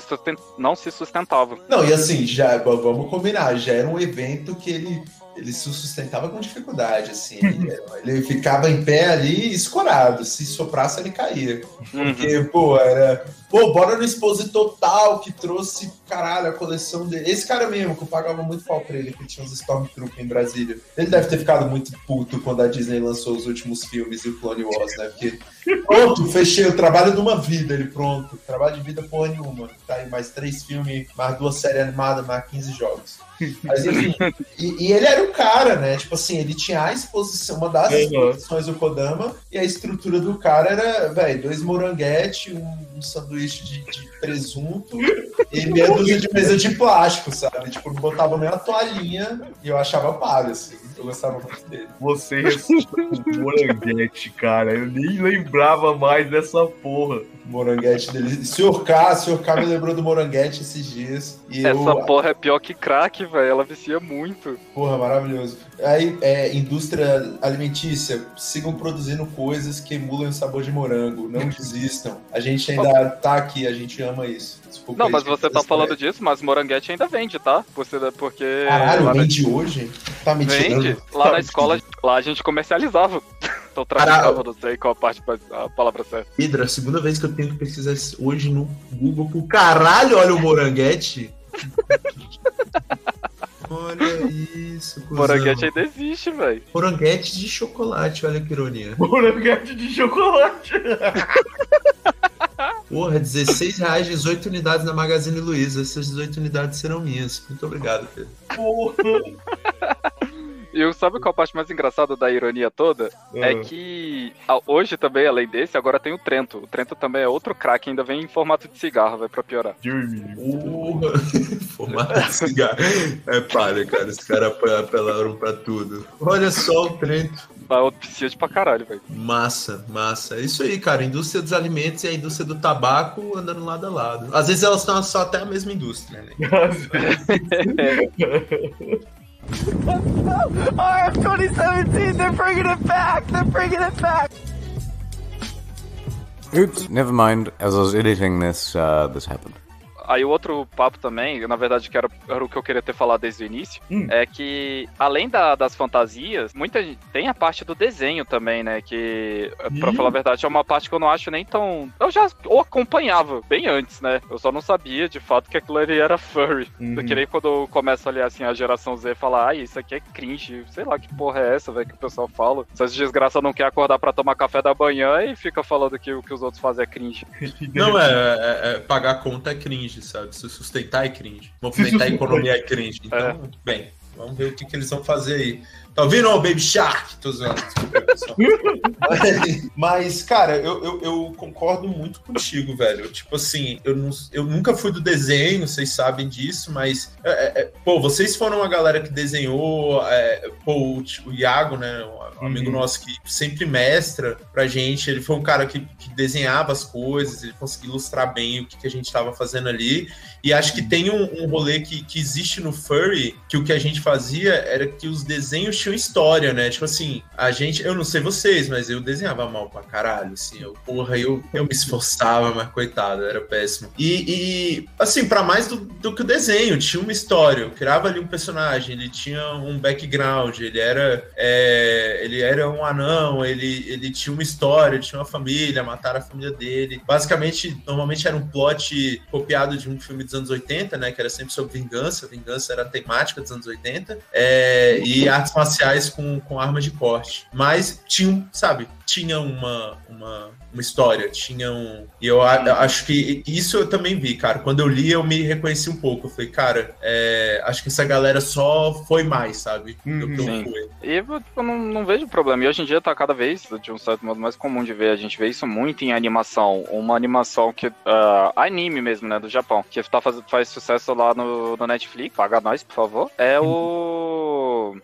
não se sustentava. Não, e assim, já vamos combinar, já era um evento que ele ele se sustentava com dificuldade, assim. Ele, ele, ficava em pé ali escorado. Se soprasse, ele caía. Porque, uhum. pô, era. Pô, bora no Expositor Total, que trouxe, caralho, a coleção dele. Esse cara mesmo, que eu pagava muito pau pra ele, que tinha uns Stormtroopers em Brasília. Ele deve ter ficado muito puto quando a Disney lançou os últimos filmes e o Clone Wars, né? Porque, pronto, fechei o trabalho de uma vida, ele pronto. Trabalho de vida porra nenhuma. Tá aí mais três filmes, mais duas séries animadas, mais 15 jogos. Mas enfim, e, e, ele era o cara, né? Tipo assim, ele tinha a exposição, uma das exposições do Kodama, e a estrutura do cara era, velho, dois moranguete, um, um sanduíche de, de, presunto e meia dúzia de mesa de plástico, sabe? Tipo, botava nem a toalhinha e eu achava pago, assim. Eu gostava muito dele. Você ressuscitou o Moranguete, cara. Eu nem lembrava mais dessa porra. Moranguete dele. Senhor K, senhor K me lembrou do Moranguete esses dias. Essa eu, porra é pior que crack, velho. Ela vicia muito. Porra, maravilhoso. Aí, é, indústria alimentícia, sigam produzindo coisas que emulem o sabor de morango. Não desistam. A gente ainda tá aqui, a gente ama isso. Desculpa Não, mas você tá falando história. disso, mas moranguete ainda vende, tá? Você, porque. Caralho, vende hoje? Tá me tirando. Vende. Lá na escola, lá a gente comercializava. Então traficava, não sei qual a parte, a palavra certa. Hidra, segunda vez que eu tenho que pesquisar hoje no Google. Pro caralho, olha o moranguete. olha isso, cuzão. Moranguete ainda existe, velho. Moranguete de chocolate, olha que ironia. Moranguete de chocolate. Porra, 16 reais, 18 unidades na Magazine Luiza. Essas 18 unidades serão minhas. Muito obrigado, Pedro. Porra. E sabe qual a parte mais engraçada da ironia toda? É Ah. que hoje também, além desse, agora tem o Trento. O Trento também é outro crack, ainda vem em formato de cigarro, vai pra piorar. Porra. Formato de cigarro. É palha, cara. Os caras apelaram pra tudo. Olha só o Trento. Vai auspiciante pra caralho, velho. Massa, massa. É isso aí, cara. A indústria dos alimentos e a indústria do tabaco andando lado a lado. Às vezes elas estão só até a mesma indústria, né? RF 2017, they're bringing it back! They're bringing it back! Oops, never mind. As I was editing this, uh, this happened. Aí o outro papo também, na verdade, que era, era o que eu queria ter falado desde o início, Hum. é que além da- das fantasias, muita gente tem a parte do desenho também, né? Que, pra Ih. falar a verdade, é uma parte que eu não acho nem tão. Eu já o acompanhava bem antes, né? Eu só não sabia de fato que aquilo ali era furry. Uhum. Que nem quando eu começo a ler assim a geração Z falar, ah, isso aqui é cringe, sei lá que porra é essa, velho, que o pessoal fala. Essas desgraças não quer acordar pra tomar café da manhã e fica falando que o que os outros fazem é cringe. Não, é, é- é pagar conta é cringe, sabe? Se sustentar é cringe. Movimentar a economia é cringe. Então, bem, vamos ver o que, que eles vão fazer aí. Tá ouvindo, ó, Baby Shark? Tô zoando. Mas, cara, eu, eu, eu concordo muito contigo, velho. Tipo assim, eu, não, eu nunca fui do desenho, vocês sabem disso, mas, é, é, é, pô, vocês foram a galera que desenhou, é, pô, o, o Iago, né, um amigo Uhum. nosso que sempre mestra pra gente, ele foi um cara que, que desenhava as coisas, ele conseguia ilustrar bem o que, que a gente tava fazendo ali, e acho que tem um, um rolê que, que existe no Furry, que o que a gente fazia era que os desenhos tinham história, né? Tipo assim, a gente, eu não sei vocês, mas eu desenhava mal pra caralho, assim, eu, porra, eu, eu me esforçava, mas coitado, era péssimo. E, e, assim, pra mais do, do que o desenho, tinha uma história, eu criava ali um personagem, ele tinha um background, ele era, é, ele era um anão, ele, ele tinha uma história, tinha uma família, mataram a família dele. Basicamente, normalmente era um plot copiado de um filme dos anos 80, né? Que era sempre sobre vingança. Vingança era a temática dos anos 80. É, e artes marciais com, com armas de corte. Mas tinha, sabe, tinha uma, uma, uma história, tinha um. E eu a- eu acho que isso eu também vi, cara. Quando eu li, eu me reconheci um pouco. Eu falei, cara, é, acho que essa galera só foi mais, sabe? Do que eu fui. E eu tipo, não, não vejo problema. E hoje em dia tá cada vez, de um certo modo, mais comum de ver. A gente vê isso muito em animação. Uma animação que. ah, anime mesmo, né? Do Japão. Que tá faz, faz sucesso lá no, no Netflix. Paga nós, por favor. É o.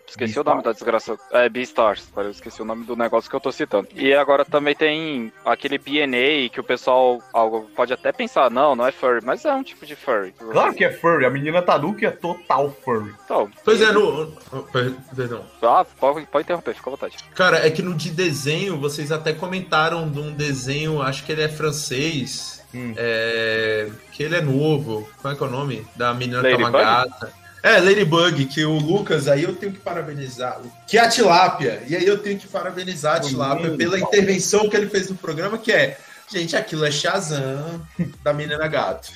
Esqueci o nome da desgraça. É Beastars. Eu esqueci o nome do negócio que eu tô citando. E agora também tem aquele BNA que o pessoal algo pode até pensar, não, não é furry, mas é um tipo de furry. Claro que é furry. A menina Tanuki é total furry. Então, Pois é, no. no- per- Perdão. ah, pode, pode interromper, fica à vontade. Cara, é que no de desenho, vocês até comentaram de um desenho, acho que ele é francês, Hum. é, que ele é novo. Qual é que é o nome? Da menina que é uma Ladybug? gata. É, Ladybug, que o Lucas, aí eu tenho que parabenizar. Que é a Tilápia. E aí eu tenho que parabenizar a Tilápia pela intervenção que ele fez no programa, que é, gente, aquilo é Shazam da menina gato.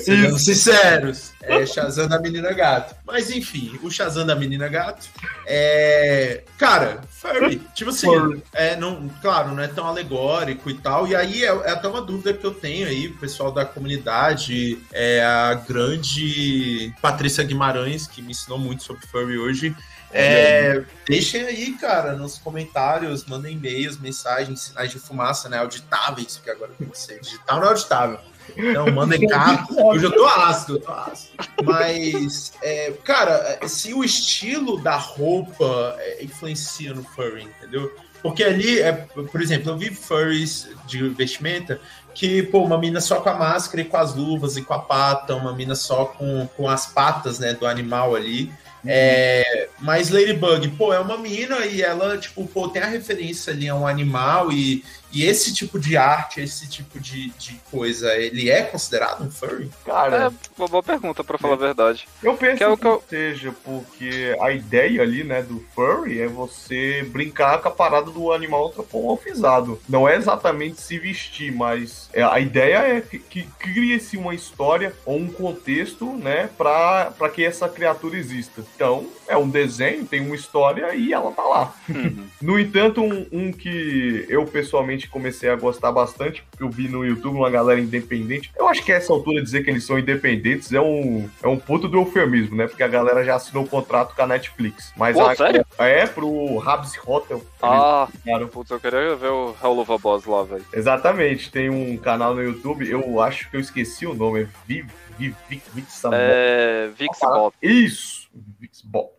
Sejamos sinceros, é Shazam da menina gato. Mas enfim, o Shazam da menina gato é. Cara, furry. Tipo assim, Furry. é, não, claro, não é tão alegórico e tal. E aí é, é até uma dúvida que eu tenho aí, o pessoal da comunidade, é a grande Patrícia Guimarães, que me ensinou muito sobre furry hoje. É, deixem aí, cara, nos comentários, mandem e-mails, mensagens, sinais de fumaça, né? Auditáveis, porque agora tem que ser digital, não é auditável. Não, mandem carta. Eu já tô ácido, eu tô ácido. Mas, é, cara, se o estilo da roupa é, influencia no furry, entendeu? Porque ali, é, por exemplo, eu vi furries de vestimenta que, pô, uma mina só com a máscara e com as luvas e com a pata, uma mina só com, com as patas, né, do animal ali. É, mas Ladybug, pô, é uma mina e ela, tipo, pô, tem a referência ali a um animal e, e esse tipo de arte, esse tipo de, de coisa, ele é considerado um furry? Cara, É uma boa pergunta, pra falar a verdade. eu penso que é o que, que eu- seja, porque a ideia ali, né, do furry é você brincar com a parada do animal antropomorfizado. Não é exatamente se vestir, mas é, a ideia é que, que crie-se uma história ou um contexto, né, pra, pra que essa criatura exista. Então, é um desenho, tem uma história e ela tá lá. Uhum. No entanto, um, um que eu pessoalmente comecei a gostar bastante, porque eu vi no YouTube uma galera independente. Eu acho que essa altura dizer que eles são independentes é um, é um puto do eufemismo, né? Porque a galera já assinou o contrato com a Netflix. Mas Pô, a, sério? é pro Rabs Hotel. Ah, Cara, putz, eu queria ver o Hell of a Boss lá, velho. exatamente, tem um canal no YouTube, eu acho que eu esqueci o nome, é Viv, Viv, Viv, Viv. É.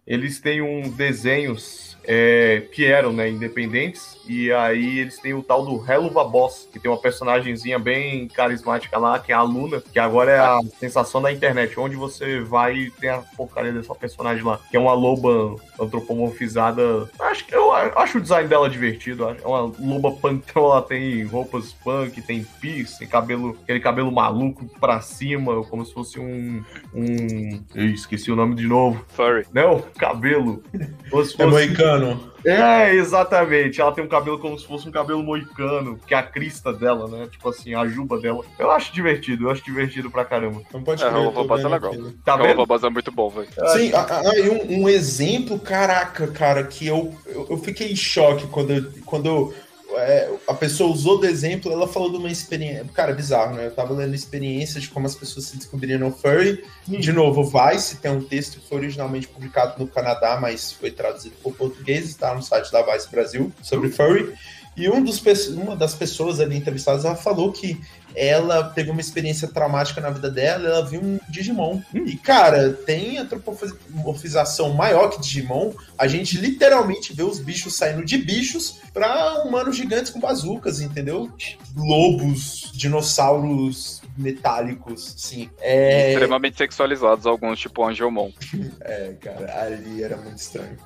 Eles têm um desenhos é, que eram né, independentes, e aí eles têm o tal do Helluva Boss, que tem uma personagemzinha bem carismática lá, que é a Luna, que agora é a sensação da internet, onde você vai e tem a porcaria dessa personagem lá, que é uma loba antropomorfizada. Acho que eu acho o design dela divertido, é uma loba punk, então ela tem roupas punk, tem piercing, cabelo, aquele cabelo maluco pra cima, como se fosse um. um... Ih, esqueci o nome de novo. Furry. Não, cabelo. Como se É fosse- moicano. É, exatamente. Ela tem um cabelo como se fosse um cabelo moicano, que é a crista dela, né? Tipo assim, a juba dela. Eu acho divertido, eu acho divertido pra caramba. Não pode É, crer, o eu tô Robocop é vendo legal. aqui. Tá vendo? Boss é muito bom, velho. Sim, a- a- aí um, um exemplo, caraca, cara, que eu, eu, eu fiquei em choque quando, eu- quando eu, é, a pessoa usou do exemplo, ela falou de uma experiência. Cara, bizarro, né? Eu tava lendo experiências de como as pessoas se descobriram no furry. De novo, Vice tem um texto que foi originalmente publicado no Canadá, mas foi traduzido por português, está no site da Vice Brasil, sobre furry. E um dos, uma das pessoas ali entrevistadas, ela falou que ela teve uma experiência traumática na vida dela, ela viu um Digimon. E, cara, tem antropomorfização maior que Digimon. A gente literalmente vê os bichos saindo de bichos pra humanos gigantes com bazucas, entendeu? Lobos, dinossauros metálicos, sim. É, Extremamente sexualizados, alguns, tipo Angelmon. é, cara, ali era muito estranho.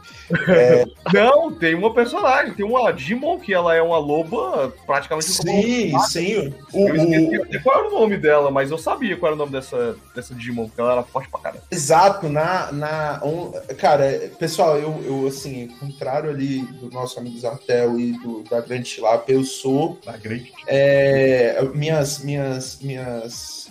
Não, tem uma personagem, tem uma Digimon, que ela é uma loba praticamente Sim, sim. O, Eu o- esqueci até qual era o nome dela, mas eu sabia qual era o nome dessa, dessa Digimon, porque ela era forte pra caramba. Exato, na. na on- cara, pessoal, eu, eu, assim, contrário ali do nosso amigo Zartel e do, da Grande Chilapa, eu sou. Da Great. é, minhas, minhas, minhas,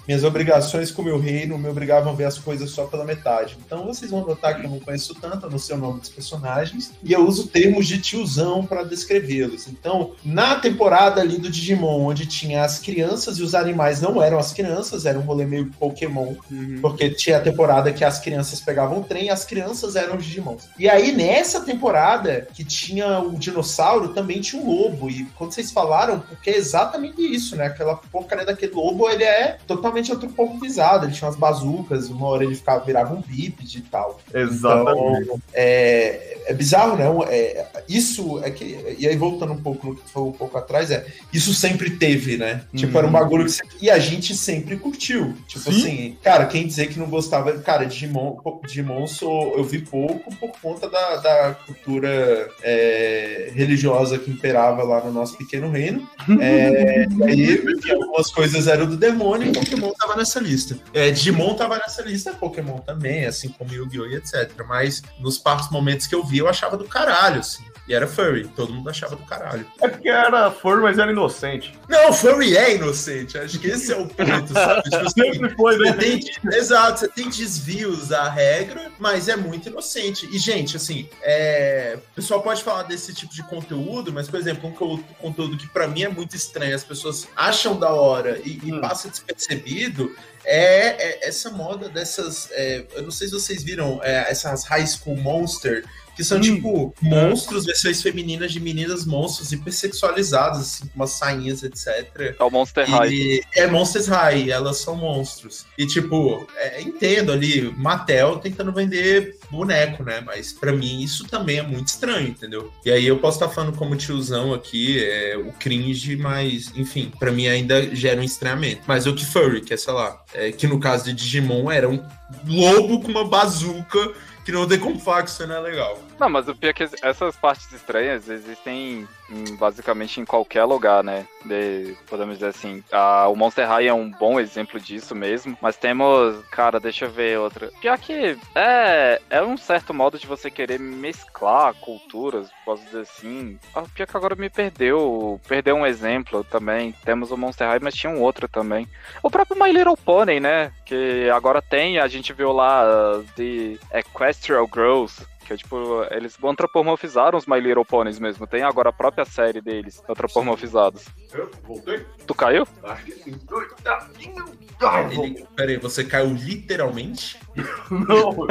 minhas obrigações com o meu reino me obrigavam a ver as coisas só pela metade. Então vocês vão notar que eu não conheço tanto, eu não sei o nome dos personagens, e eu uso termos de tiozão para descrevê-los. Então, na temporada ali do Digimon, onde tinha as crianças e os animais não eram as crianças, era um rolê meio Pokémon. Porque tinha a temporada que as crianças pegavam o trem e as crianças eram os Digimons. E aí, nessa temporada, que tinha o dinossauro, também tinha um lobo. E quando vocês falaram, porque é exatamente isso, né? Aquela porcaria daquele lobo, ele é totalmente antropomorfizado. Ele tinha umas bazucas, uma hora ele ficava, virava um bípede e tal. Exatamente. Então, é, é bizarro, né? É, isso é que. E aí, voltando um pouco no que tu falou um pouco atrás, é. Isso sempre teve, né? Tipo, era um Uhum. bagulho que. sempre- E a gente sempre curtiu. Tipo Sim. assim, cara, quem dizer que não gostava. Cara, Digimon, Digimon sou, eu vi pouco por conta da, da cultura é, religiosa que imperava lá no nosso pequeno reino. É, e aí, algumas coisas eram do demônio e Pokémon tava nessa lista. É, Digimon tava nessa lista, Pokémon também, assim como Yu-Gi-Oh! e etc. Mas nos partos momentos que eu vi, eu achava do caralho, assim. E era furry, todo mundo achava do caralho. É porque era furry, mas era inocente. Não, furry é inocente, acho que esse é o ponto, sabe? Tipo assim, Sempre foi, né? tem, exato, você tem desvios da regra, mas é muito inocente. E, gente, assim, é, o pessoal pode falar desse tipo de conteúdo, mas, por exemplo, um co- conteúdo que pra mim é muito estranho, as pessoas acham da hora e, e Hum. passa despercebido, é, é essa moda dessas. é, eu não sei se vocês viram é, essas High School Monster que são, Hum. tipo, monstros, versões femininas de meninas monstros hipersexualizadas, assim, com umas sainhas, etc. É o Monster High. E é Monsters High, elas são monstros. E, tipo, é, entendo ali, Mattel tentando vender boneco, né? Mas pra mim isso também é muito estranho, entendeu? E aí eu posso estar falando como tiozão aqui, é, o cringe, mas, enfim, pra mim ainda gera um estranhamento. Mas o que Furry, que é, sei lá, é, que no caso de Digimon era um lobo com uma bazuca que não tem como falar que isso não é legal. Não, mas o pior é que essas partes estranhas existem em- basicamente em qualquer lugar, né? De- podemos dizer assim. Ah, o Monster High é um bom exemplo disso mesmo. Mas temos. Cara, deixa eu ver outra. Pior que é, é um certo modo de você querer mesclar culturas, posso dizer assim. Ah, pior que agora me perdeu. Perdeu um exemplo também. Temos o Monster High, mas tinha um outro também. O próprio My Little Pony, né? Que agora tem, a gente viu lá uh, The Equestrial Girls. Que é tipo, eles antropomorfizaram os My Little Ponies mesmo. Tem agora a própria série deles, antropomorfizados. Eu voltei? Tu caiu? Acho que sim. Voltei. Ele, peraí, você caiu literalmente? Não, eu tô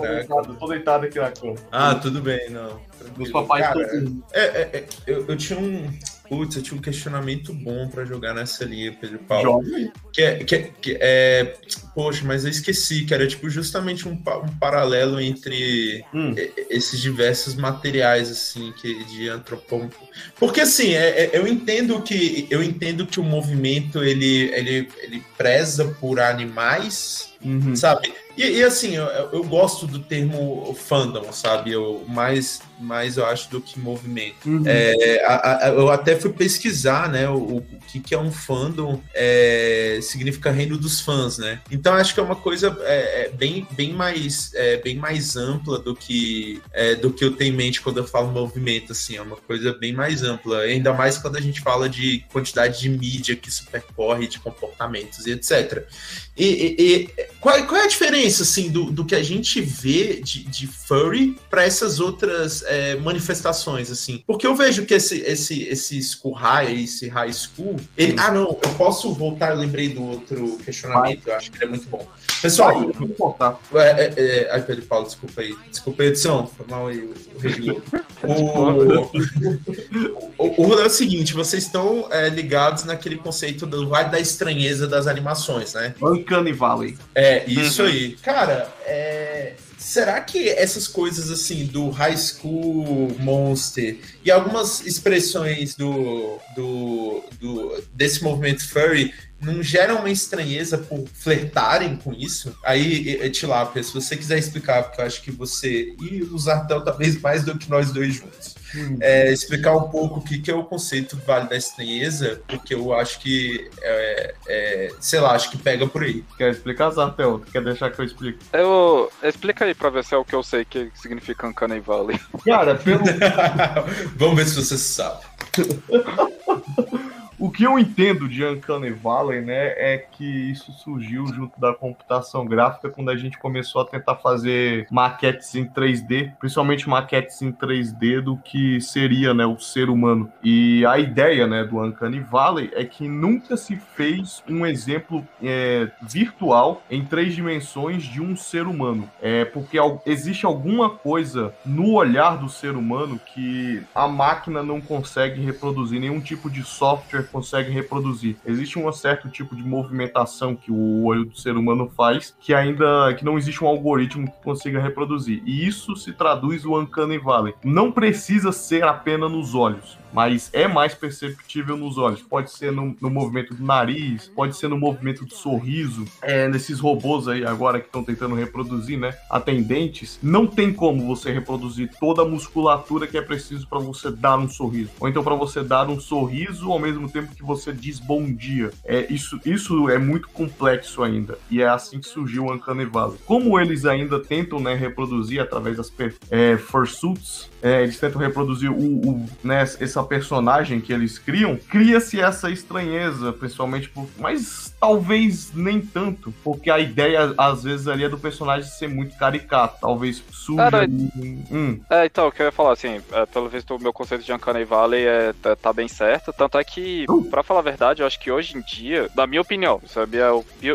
deitado, eu tô deitado aqui na cama. Ah, tudo bem, não. Tranquilo. papais Cara, todos. É, é, é, eu, eu tinha um. Putz, eu tinha um questionamento bom pra jogar nessa linha, Pedro Paulo. Joga. Que é, que, é- que é- Poxa, mas eu esqueci, que era tipo justamente um, um paralelo entre Hum. esses diversos materiais, assim, que de antropom... Porque assim, é- é- eu entendo que eu entendo que o movimento ele, ele, ele preza por animais, Uhum. sabe? E, e, assim, eu, eu gosto do termo fandom, sabe? Eu, mais, mais eu acho do que movimento. Uhum. É, a- a- eu até fui pesquisar, né, o, o que, que é um fandom, é, significa reino dos fãs, né? Então acho que é uma coisa é, é, bem, bem, mais, é, bem mais ampla do que, é, do que eu tenho em mente quando eu falo movimento, assim, é uma coisa bem mais ampla, ainda mais quando a gente fala de quantidade de mídia que supercorre, de comportamentos e etc. E, e- e qual, qual é a diferença, assim, do, do que a gente vê de, de furry para essas outras é, manifestações, assim? Porque eu vejo que esse, esse, esse school high, esse high school, ele... Ah, não, eu posso voltar, eu lembrei do outro questionamento, eu acho que ele é muito bom. Pessoal, Vai, vou contar. é, é, é, ai, Pedro Paulo, desculpa aí. Desculpa aí, edição. Foi mal aí o, Globo. O, o, o é o seguinte: vocês estão é, ligados naquele conceito do Vale da Estranheza das animações, né? Uncanny Valley. É, isso Uhum. aí. Cara, é, será que essas coisas assim do High School Monster e algumas expressões do, do, do- desse movimento furry não geram uma estranheza por flertarem com isso? Aí, Tilapia, se você quiser explicar, porque eu acho que você e o Zartel talvez mais do que nós dois juntos. Hum. É, explicar um pouco o que, que é o conceito do Vale da Estranheza, porque eu acho que, é, é, sei lá, acho que pega por aí. Quer explicar, Zartel? Quer deixar que eu explique? Eu. Explica aí pra ver se é o que eu sei que significa Uncanny Valley. Cara, pelo, Vamos ver se você sabe. O que eu entendo de Uncanny Valley, né, é que isso surgiu junto da computação gráfica quando a gente começou a tentar fazer maquetes em 3D, principalmente maquetes em 3D do que seria, né, o ser humano. E a ideia, né, do Uncanny Valley é que nunca se fez um exemplo é, virtual em três dimensões de um ser humano. É porque existe alguma coisa no olhar do ser humano que a máquina não consegue reproduzir, nenhum tipo de software consegue reproduzir. Existe um certo tipo de movimentação que o olho do ser humano faz que ainda que não existe um algoritmo que consiga reproduzir. E isso se traduz no Uncanny Valley. Não precisa ser apenas nos olhos mas é mais perceptível nos olhos. Pode ser no, no movimento do nariz, pode ser no movimento do sorriso. É, nesses robôs aí agora que estão tentando reproduzir, né? Atendentes, não tem como você reproduzir toda a musculatura que é preciso para você dar um sorriso. Ou então para você dar um sorriso ao mesmo tempo que você diz bom dia. É, isso, isso é muito complexo ainda. E é assim que surgiu o Uncanny Valley. Como eles ainda tentam né, reproduzir através das é, fursuits, é, eles tentam reproduzir o, o, né, essa personagem que eles criam, cria-se essa estranheza, principalmente por. Mas talvez nem tanto, porque a ideia, às vezes, ali é do personagem ser muito caricato. Talvez surja. Cara, hum. É, então, o que eu ia falar, assim, é, pelo visto o meu conceito de Uncanny Valley é, tá, tá bem certo, tanto é que, Uh. pra falar a verdade, eu acho que hoje em dia, na minha opinião, isso é a minha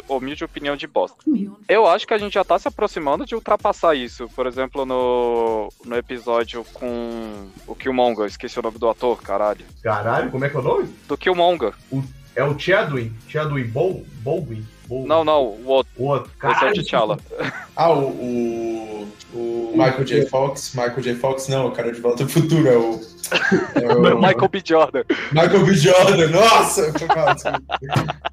humilde opinião de bosta, eu acho que a gente já tá se aproximando de ultrapassar isso, por exemplo, no, no episódio com o Killmonger, esqueci o nome do ator, caralho, Caralho, como é que é o nome? do Killmonger, É o Chadwin? Chadwin Baldwin? Bol- não, não, o outro, O outro. esse é o Caralho, T'Challa, Ah, o, o, o Michael J. Fox. Michael J. Fox, não, o cara de volta ao futuro é o. É o Michael B. Jordan, Michael B. Jordan. Nossa!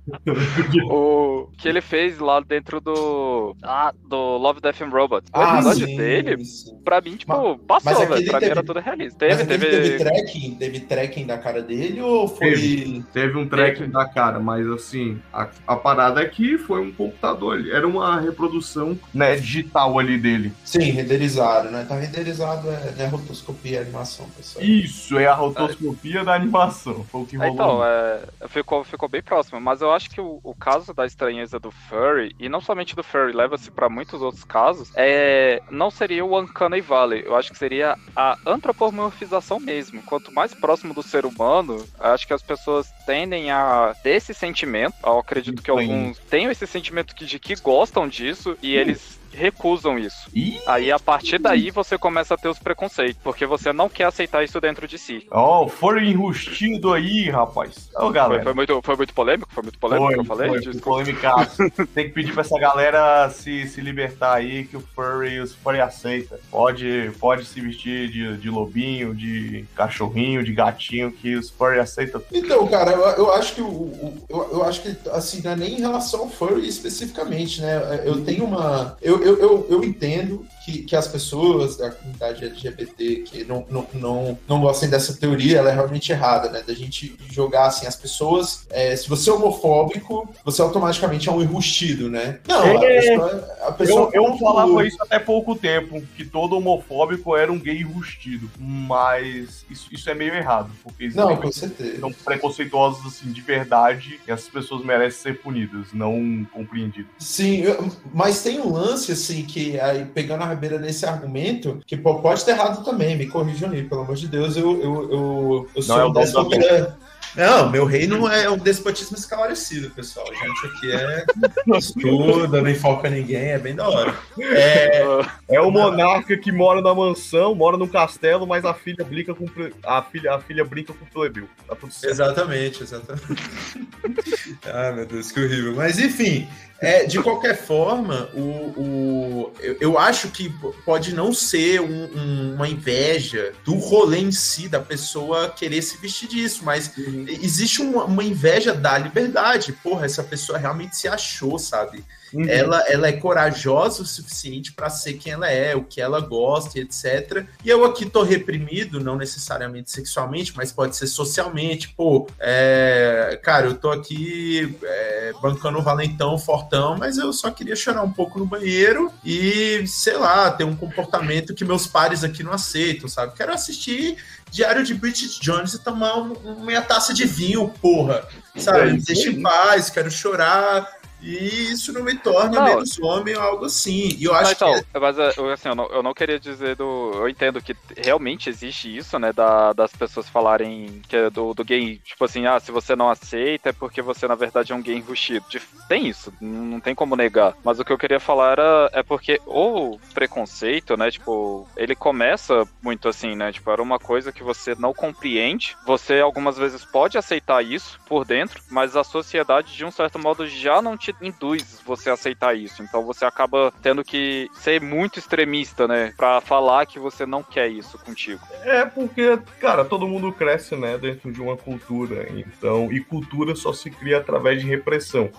o que ele fez lá dentro do, ah, do Love, Death and Robots, o Ah, episódio sim, dele, sim. pra mim, tipo, mas passou, aquele velho. Pra mim teve- era tudo realista. Teve, aquele teve. teve tracking? Teve tracking da cara dele ou foi. Teve um tracking Teve. da cara, mas assim, a, a parada é que foi um computador ali. Era uma reprodução né, digital ali dele. Sim, renderizado, né? Tá renderizado, é, é rotoscopia, é animação, pessoal. Isso, é a rotoscopia da animação. Foi o que É, rolou. Então, é, ficou, ficou bem próximo, mas eu acho que o, o caso da estranheza do Furry, e não somente do Furry, leva-se pra muitos outros casos, é, não seria o Uncanny Valley, eu acho que seria a antropomorfização mesmo. Quanto mais próximo do ser humano, acho que as pessoas tendem a ter esse sentimento, eu acredito que alguns tenham esse sentimento de que gostam disso, e eles recusam isso. Ih, Aí a partir daí você começa a ter os preconceitos, porque você não quer aceitar isso dentro de si. ó, foram enrustido aí, rapaz. Ô, Foi, galera. foi muito, foi muito polêmico? Foi muito polêmico que eu falei? foi, Desculpa. foi polêmicaço. Tem que pedir pra essa galera se, se libertar aí, que o furry, os furry aceita. Pode, pode se vestir de, de lobinho, de cachorrinho, de gatinho, que os furry aceitam. Então, cara, eu, eu acho que o, o- eu, eu acho que assim, não é nem em relação ao furry especificamente, né? Eu tenho uma. Eu, eu, eu, eu entendo que, que as pessoas da comunidade LGBT que não, não, não, não gostem dessa teoria, ela é realmente errada, né? Da gente jogar assim, as pessoas. é, se você é homofóbico, você automaticamente é um enrustido, né? Não, a É. pessoa. A pessoa Eu, eu falava isso até pouco tempo, que todo homofóbico era um gay enrustido. Mas isso, isso é meio errado, porque Não, com certeza. são preconceituosos assim, de verdade, e essas pessoas merecem ser punidas, não compreendidas. Sim, mas tem um lance, assim, que aí, pegando a rabeira nesse argumento, que pô, pode ter errado também, me corrijam aí, pelo amor de Deus, eu, eu, eu, eu sou Não é o um dom déspota. Não, meu reino é um despotismo esclarecido, pessoal. A gente aqui é estuda, não enfoca ninguém, é bem da hora. É, É o monarca que mora na mansão, mora no castelo, mas a filha brinca com a filha, a filha brinca com o plebeu. Tá tudo certo. Exatamente, exatamente. ah, meu Deus, que horrível. Mas enfim, é, de qualquer forma, o, o- eu, eu acho que pode não ser um- um- uma inveja do rolê em si, da pessoa querer se vestir disso, mas existe uma, uma inveja da liberdade. Porra, essa pessoa realmente se achou, sabe? Uhum. Ela, ela é corajosa o suficiente para ser quem ela é, o que ela gosta, e etc. E eu aqui tô reprimido, não necessariamente sexualmente, mas pode ser socialmente. Pô, é, cara, eu tô aqui é, bancando o valentão, fortão, mas eu só queria chorar um pouco no banheiro e, sei lá, ter um comportamento que meus pares aqui não aceitam, sabe? Quero assistir Diário de Bridget Jones e tomar um- uma meia taça de vinho, porra. Sabe? É Me isso deixa em paz, quero chorar. E isso não me torna Não. menos homem ou algo assim. E eu acho Mas, então, que. mas é, eu, assim, eu, não, eu não queria dizer do. Eu entendo que realmente existe isso, né? Da, das pessoas falarem que é do, do gay, tipo assim, ah, se você não aceita é porque você na verdade é um gay enrustido. Tem isso, não, não tem como negar. Mas o que eu queria falar era é porque o preconceito, né? Tipo, ele começa muito assim, né? Tipo, era uma coisa que você não compreende. Você algumas vezes pode aceitar isso por dentro, mas a sociedade, de um certo modo, já não te induz você a aceitar isso. Então você acaba tendo que ser muito extremista, né? Pra falar que você não quer isso contigo. É porque, cara, todo mundo cresce, né, dentro de uma cultura. Então, e cultura só se cria através de repressão.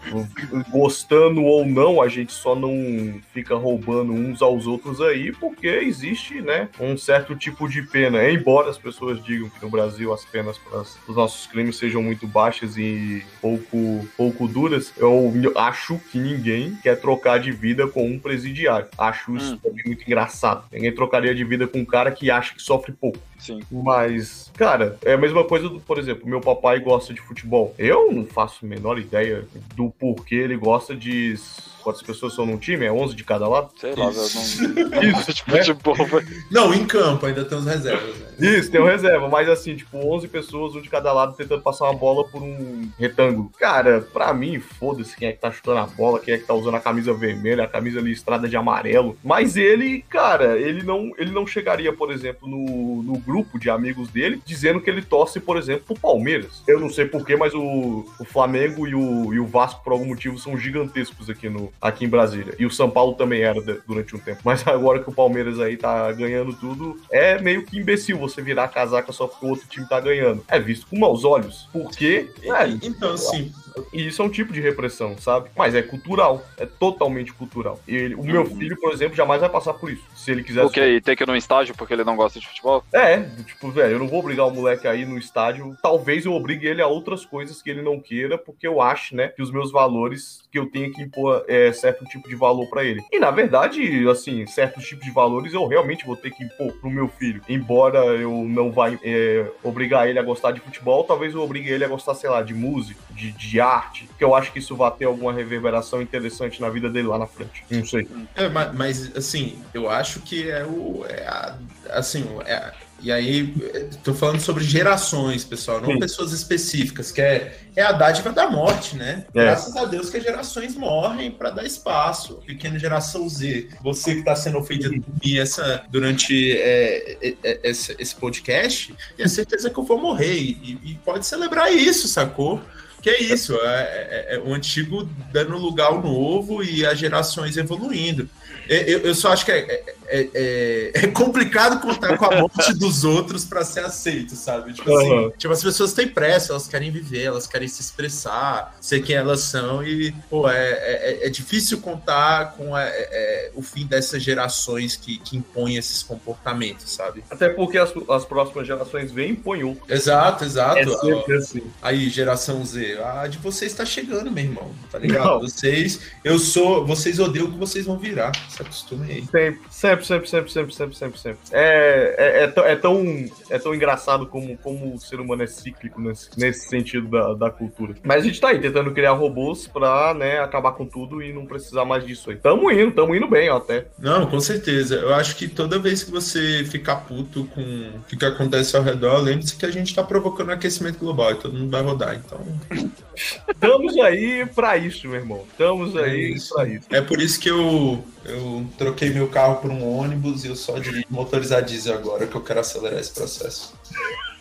Gostando ou não, a gente só não fica roubando uns aos outros aí, porque existe, né, um certo tipo de pena. Embora as pessoas digam que no Brasil as penas para os nossos crimes sejam muito baixas e pouco, pouco duras, eu, acho que ninguém quer trocar de vida com um presidiário. Acho isso Hum. também muito engraçado. Ninguém trocaria de vida com um cara que acha que sofre pouco. Sim. Mas, cara, é a mesma coisa do, por exemplo, meu papai gosta de futebol. Eu não faço a menor ideia do porquê ele gosta de. Quantas pessoas são num time? É 11 de cada lado? Sei lá, Isso. não. Isso, Tipo, né? tipo. Não, em campo ainda tem os reservas. Né? Isso, tem um reserva, mas assim, tipo, 11 pessoas, um de cada lado, tentando passar uma bola por um retângulo. Cara, pra mim, foda-se quem é que tá chutando a bola, quem é que tá usando a camisa vermelha, a camisa listrada de amarelo. Mas ele, cara, ele não, ele não chegaria, por exemplo, no, no grupo de amigos dele, dizendo que ele torce, por exemplo, pro Palmeiras. Eu não sei porquê, mas o, o Flamengo e o, e o Vasco, por algum motivo, são gigantescos aqui, no, aqui em Brasília. E o São Paulo também era de- durante um tempo. Mas agora que o Palmeiras aí tá ganhando tudo, é meio que imbecil você virar casaca só porque o outro time tá ganhando. É visto com maus olhos. Porque, é, Então, assim, e isso é um tipo de repressão, sabe? Mas é cultural. É totalmente cultural. E ele- o meu filho, por exemplo, jamais vai passar por isso. Se ele quiser. O que? E ter que ir num estágio porque ele não gosta de futebol? É, tipo, velho, eu não vou obrigar o moleque a ir no estádio. Talvez eu obrigue ele a outras coisas que ele não queira, porque eu acho, né, que os meus valores, que eu tenho que impor é, certo tipo de valor pra ele. E na verdade, assim, certos tipos de valores eu realmente vou ter que impor pro meu filho. Embora eu não vá é, obrigar ele a gostar de futebol, talvez eu obrigue ele a gostar, sei lá, de música, de, de arte, que eu acho que isso vai ter alguma reverberação interessante na vida dele lá na frente. Não sei. É, ma- mas, assim, eu acho que é o. É a- assim, é, e aí, é, tô falando sobre gerações, pessoal, não Sim. pessoas específicas, que é, é a dádiva da morte, né? É. Graças a Deus que as gerações morrem para dar espaço. Pequena geração Z, você que está sendo ofendido por mim essa, durante é, é, é, esse, esse podcast, tenha certeza que eu vou morrer. E, e pode celebrar isso, sacou? Que é isso, é, é- é o antigo dando lugar ao novo e as gerações evoluindo. É, Eu, eu só acho que é, é- é- é complicado contar com a morte dos outros para ser aceito, sabe? Tipo assim, tipo, as pessoas têm pressa, elas querem viver, elas querem se expressar, ser quem elas são, e pô, é, é- é difícil contar com é, é, o fim dessas gerações que, que impõem esses comportamentos, sabe? Até porque as, as próximas gerações vêm e impõem outro. Exato, exato. É assim. Aí, geração Z, a de vocês tá chegando, meu irmão. Tá ligado? Não. Vocês, eu sou, vocês odeiam o que vocês vão virar. Se acostumem aí. Sempre, sempre, sempre, sempre, sempre, sempre, sempre, sempre. É, é, é, tão- é tão, é tão engraçado como, como o ser humano é cíclico nesse, nesse sentido da, da cultura. Mas a gente tá aí tentando criar robôs pra, né, acabar com tudo e não precisar mais disso aí. Tamo indo, tamo indo bem, ó, até. Não, com certeza. Eu acho que toda vez que você ficar puto com o que, que acontece ao redor, lembre-se que a gente tá provocando aquecimento global e todo mundo vai rodar. Então, Estamos aí pra isso, meu irmão. Estamos é aí isso. pra isso. É por isso que eu, eu troquei meu carro por um ônibus e eu só dirijo motorizar diesel agora, que eu quero acelerar esse processo.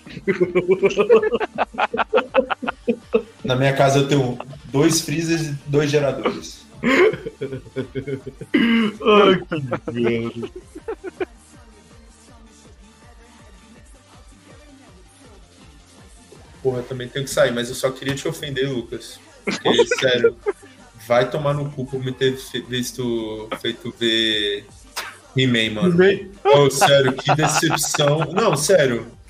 Na minha casa eu tenho dois freezers e dois geradores. Ai, que merda. Porra, eu também tenho que sair, mas eu só queria te ofender, Lucas. Porque, sério, vai tomar no cu por me ter visto, feito ver He-Man, mano. Oh, sério, que decepção. Não, sério,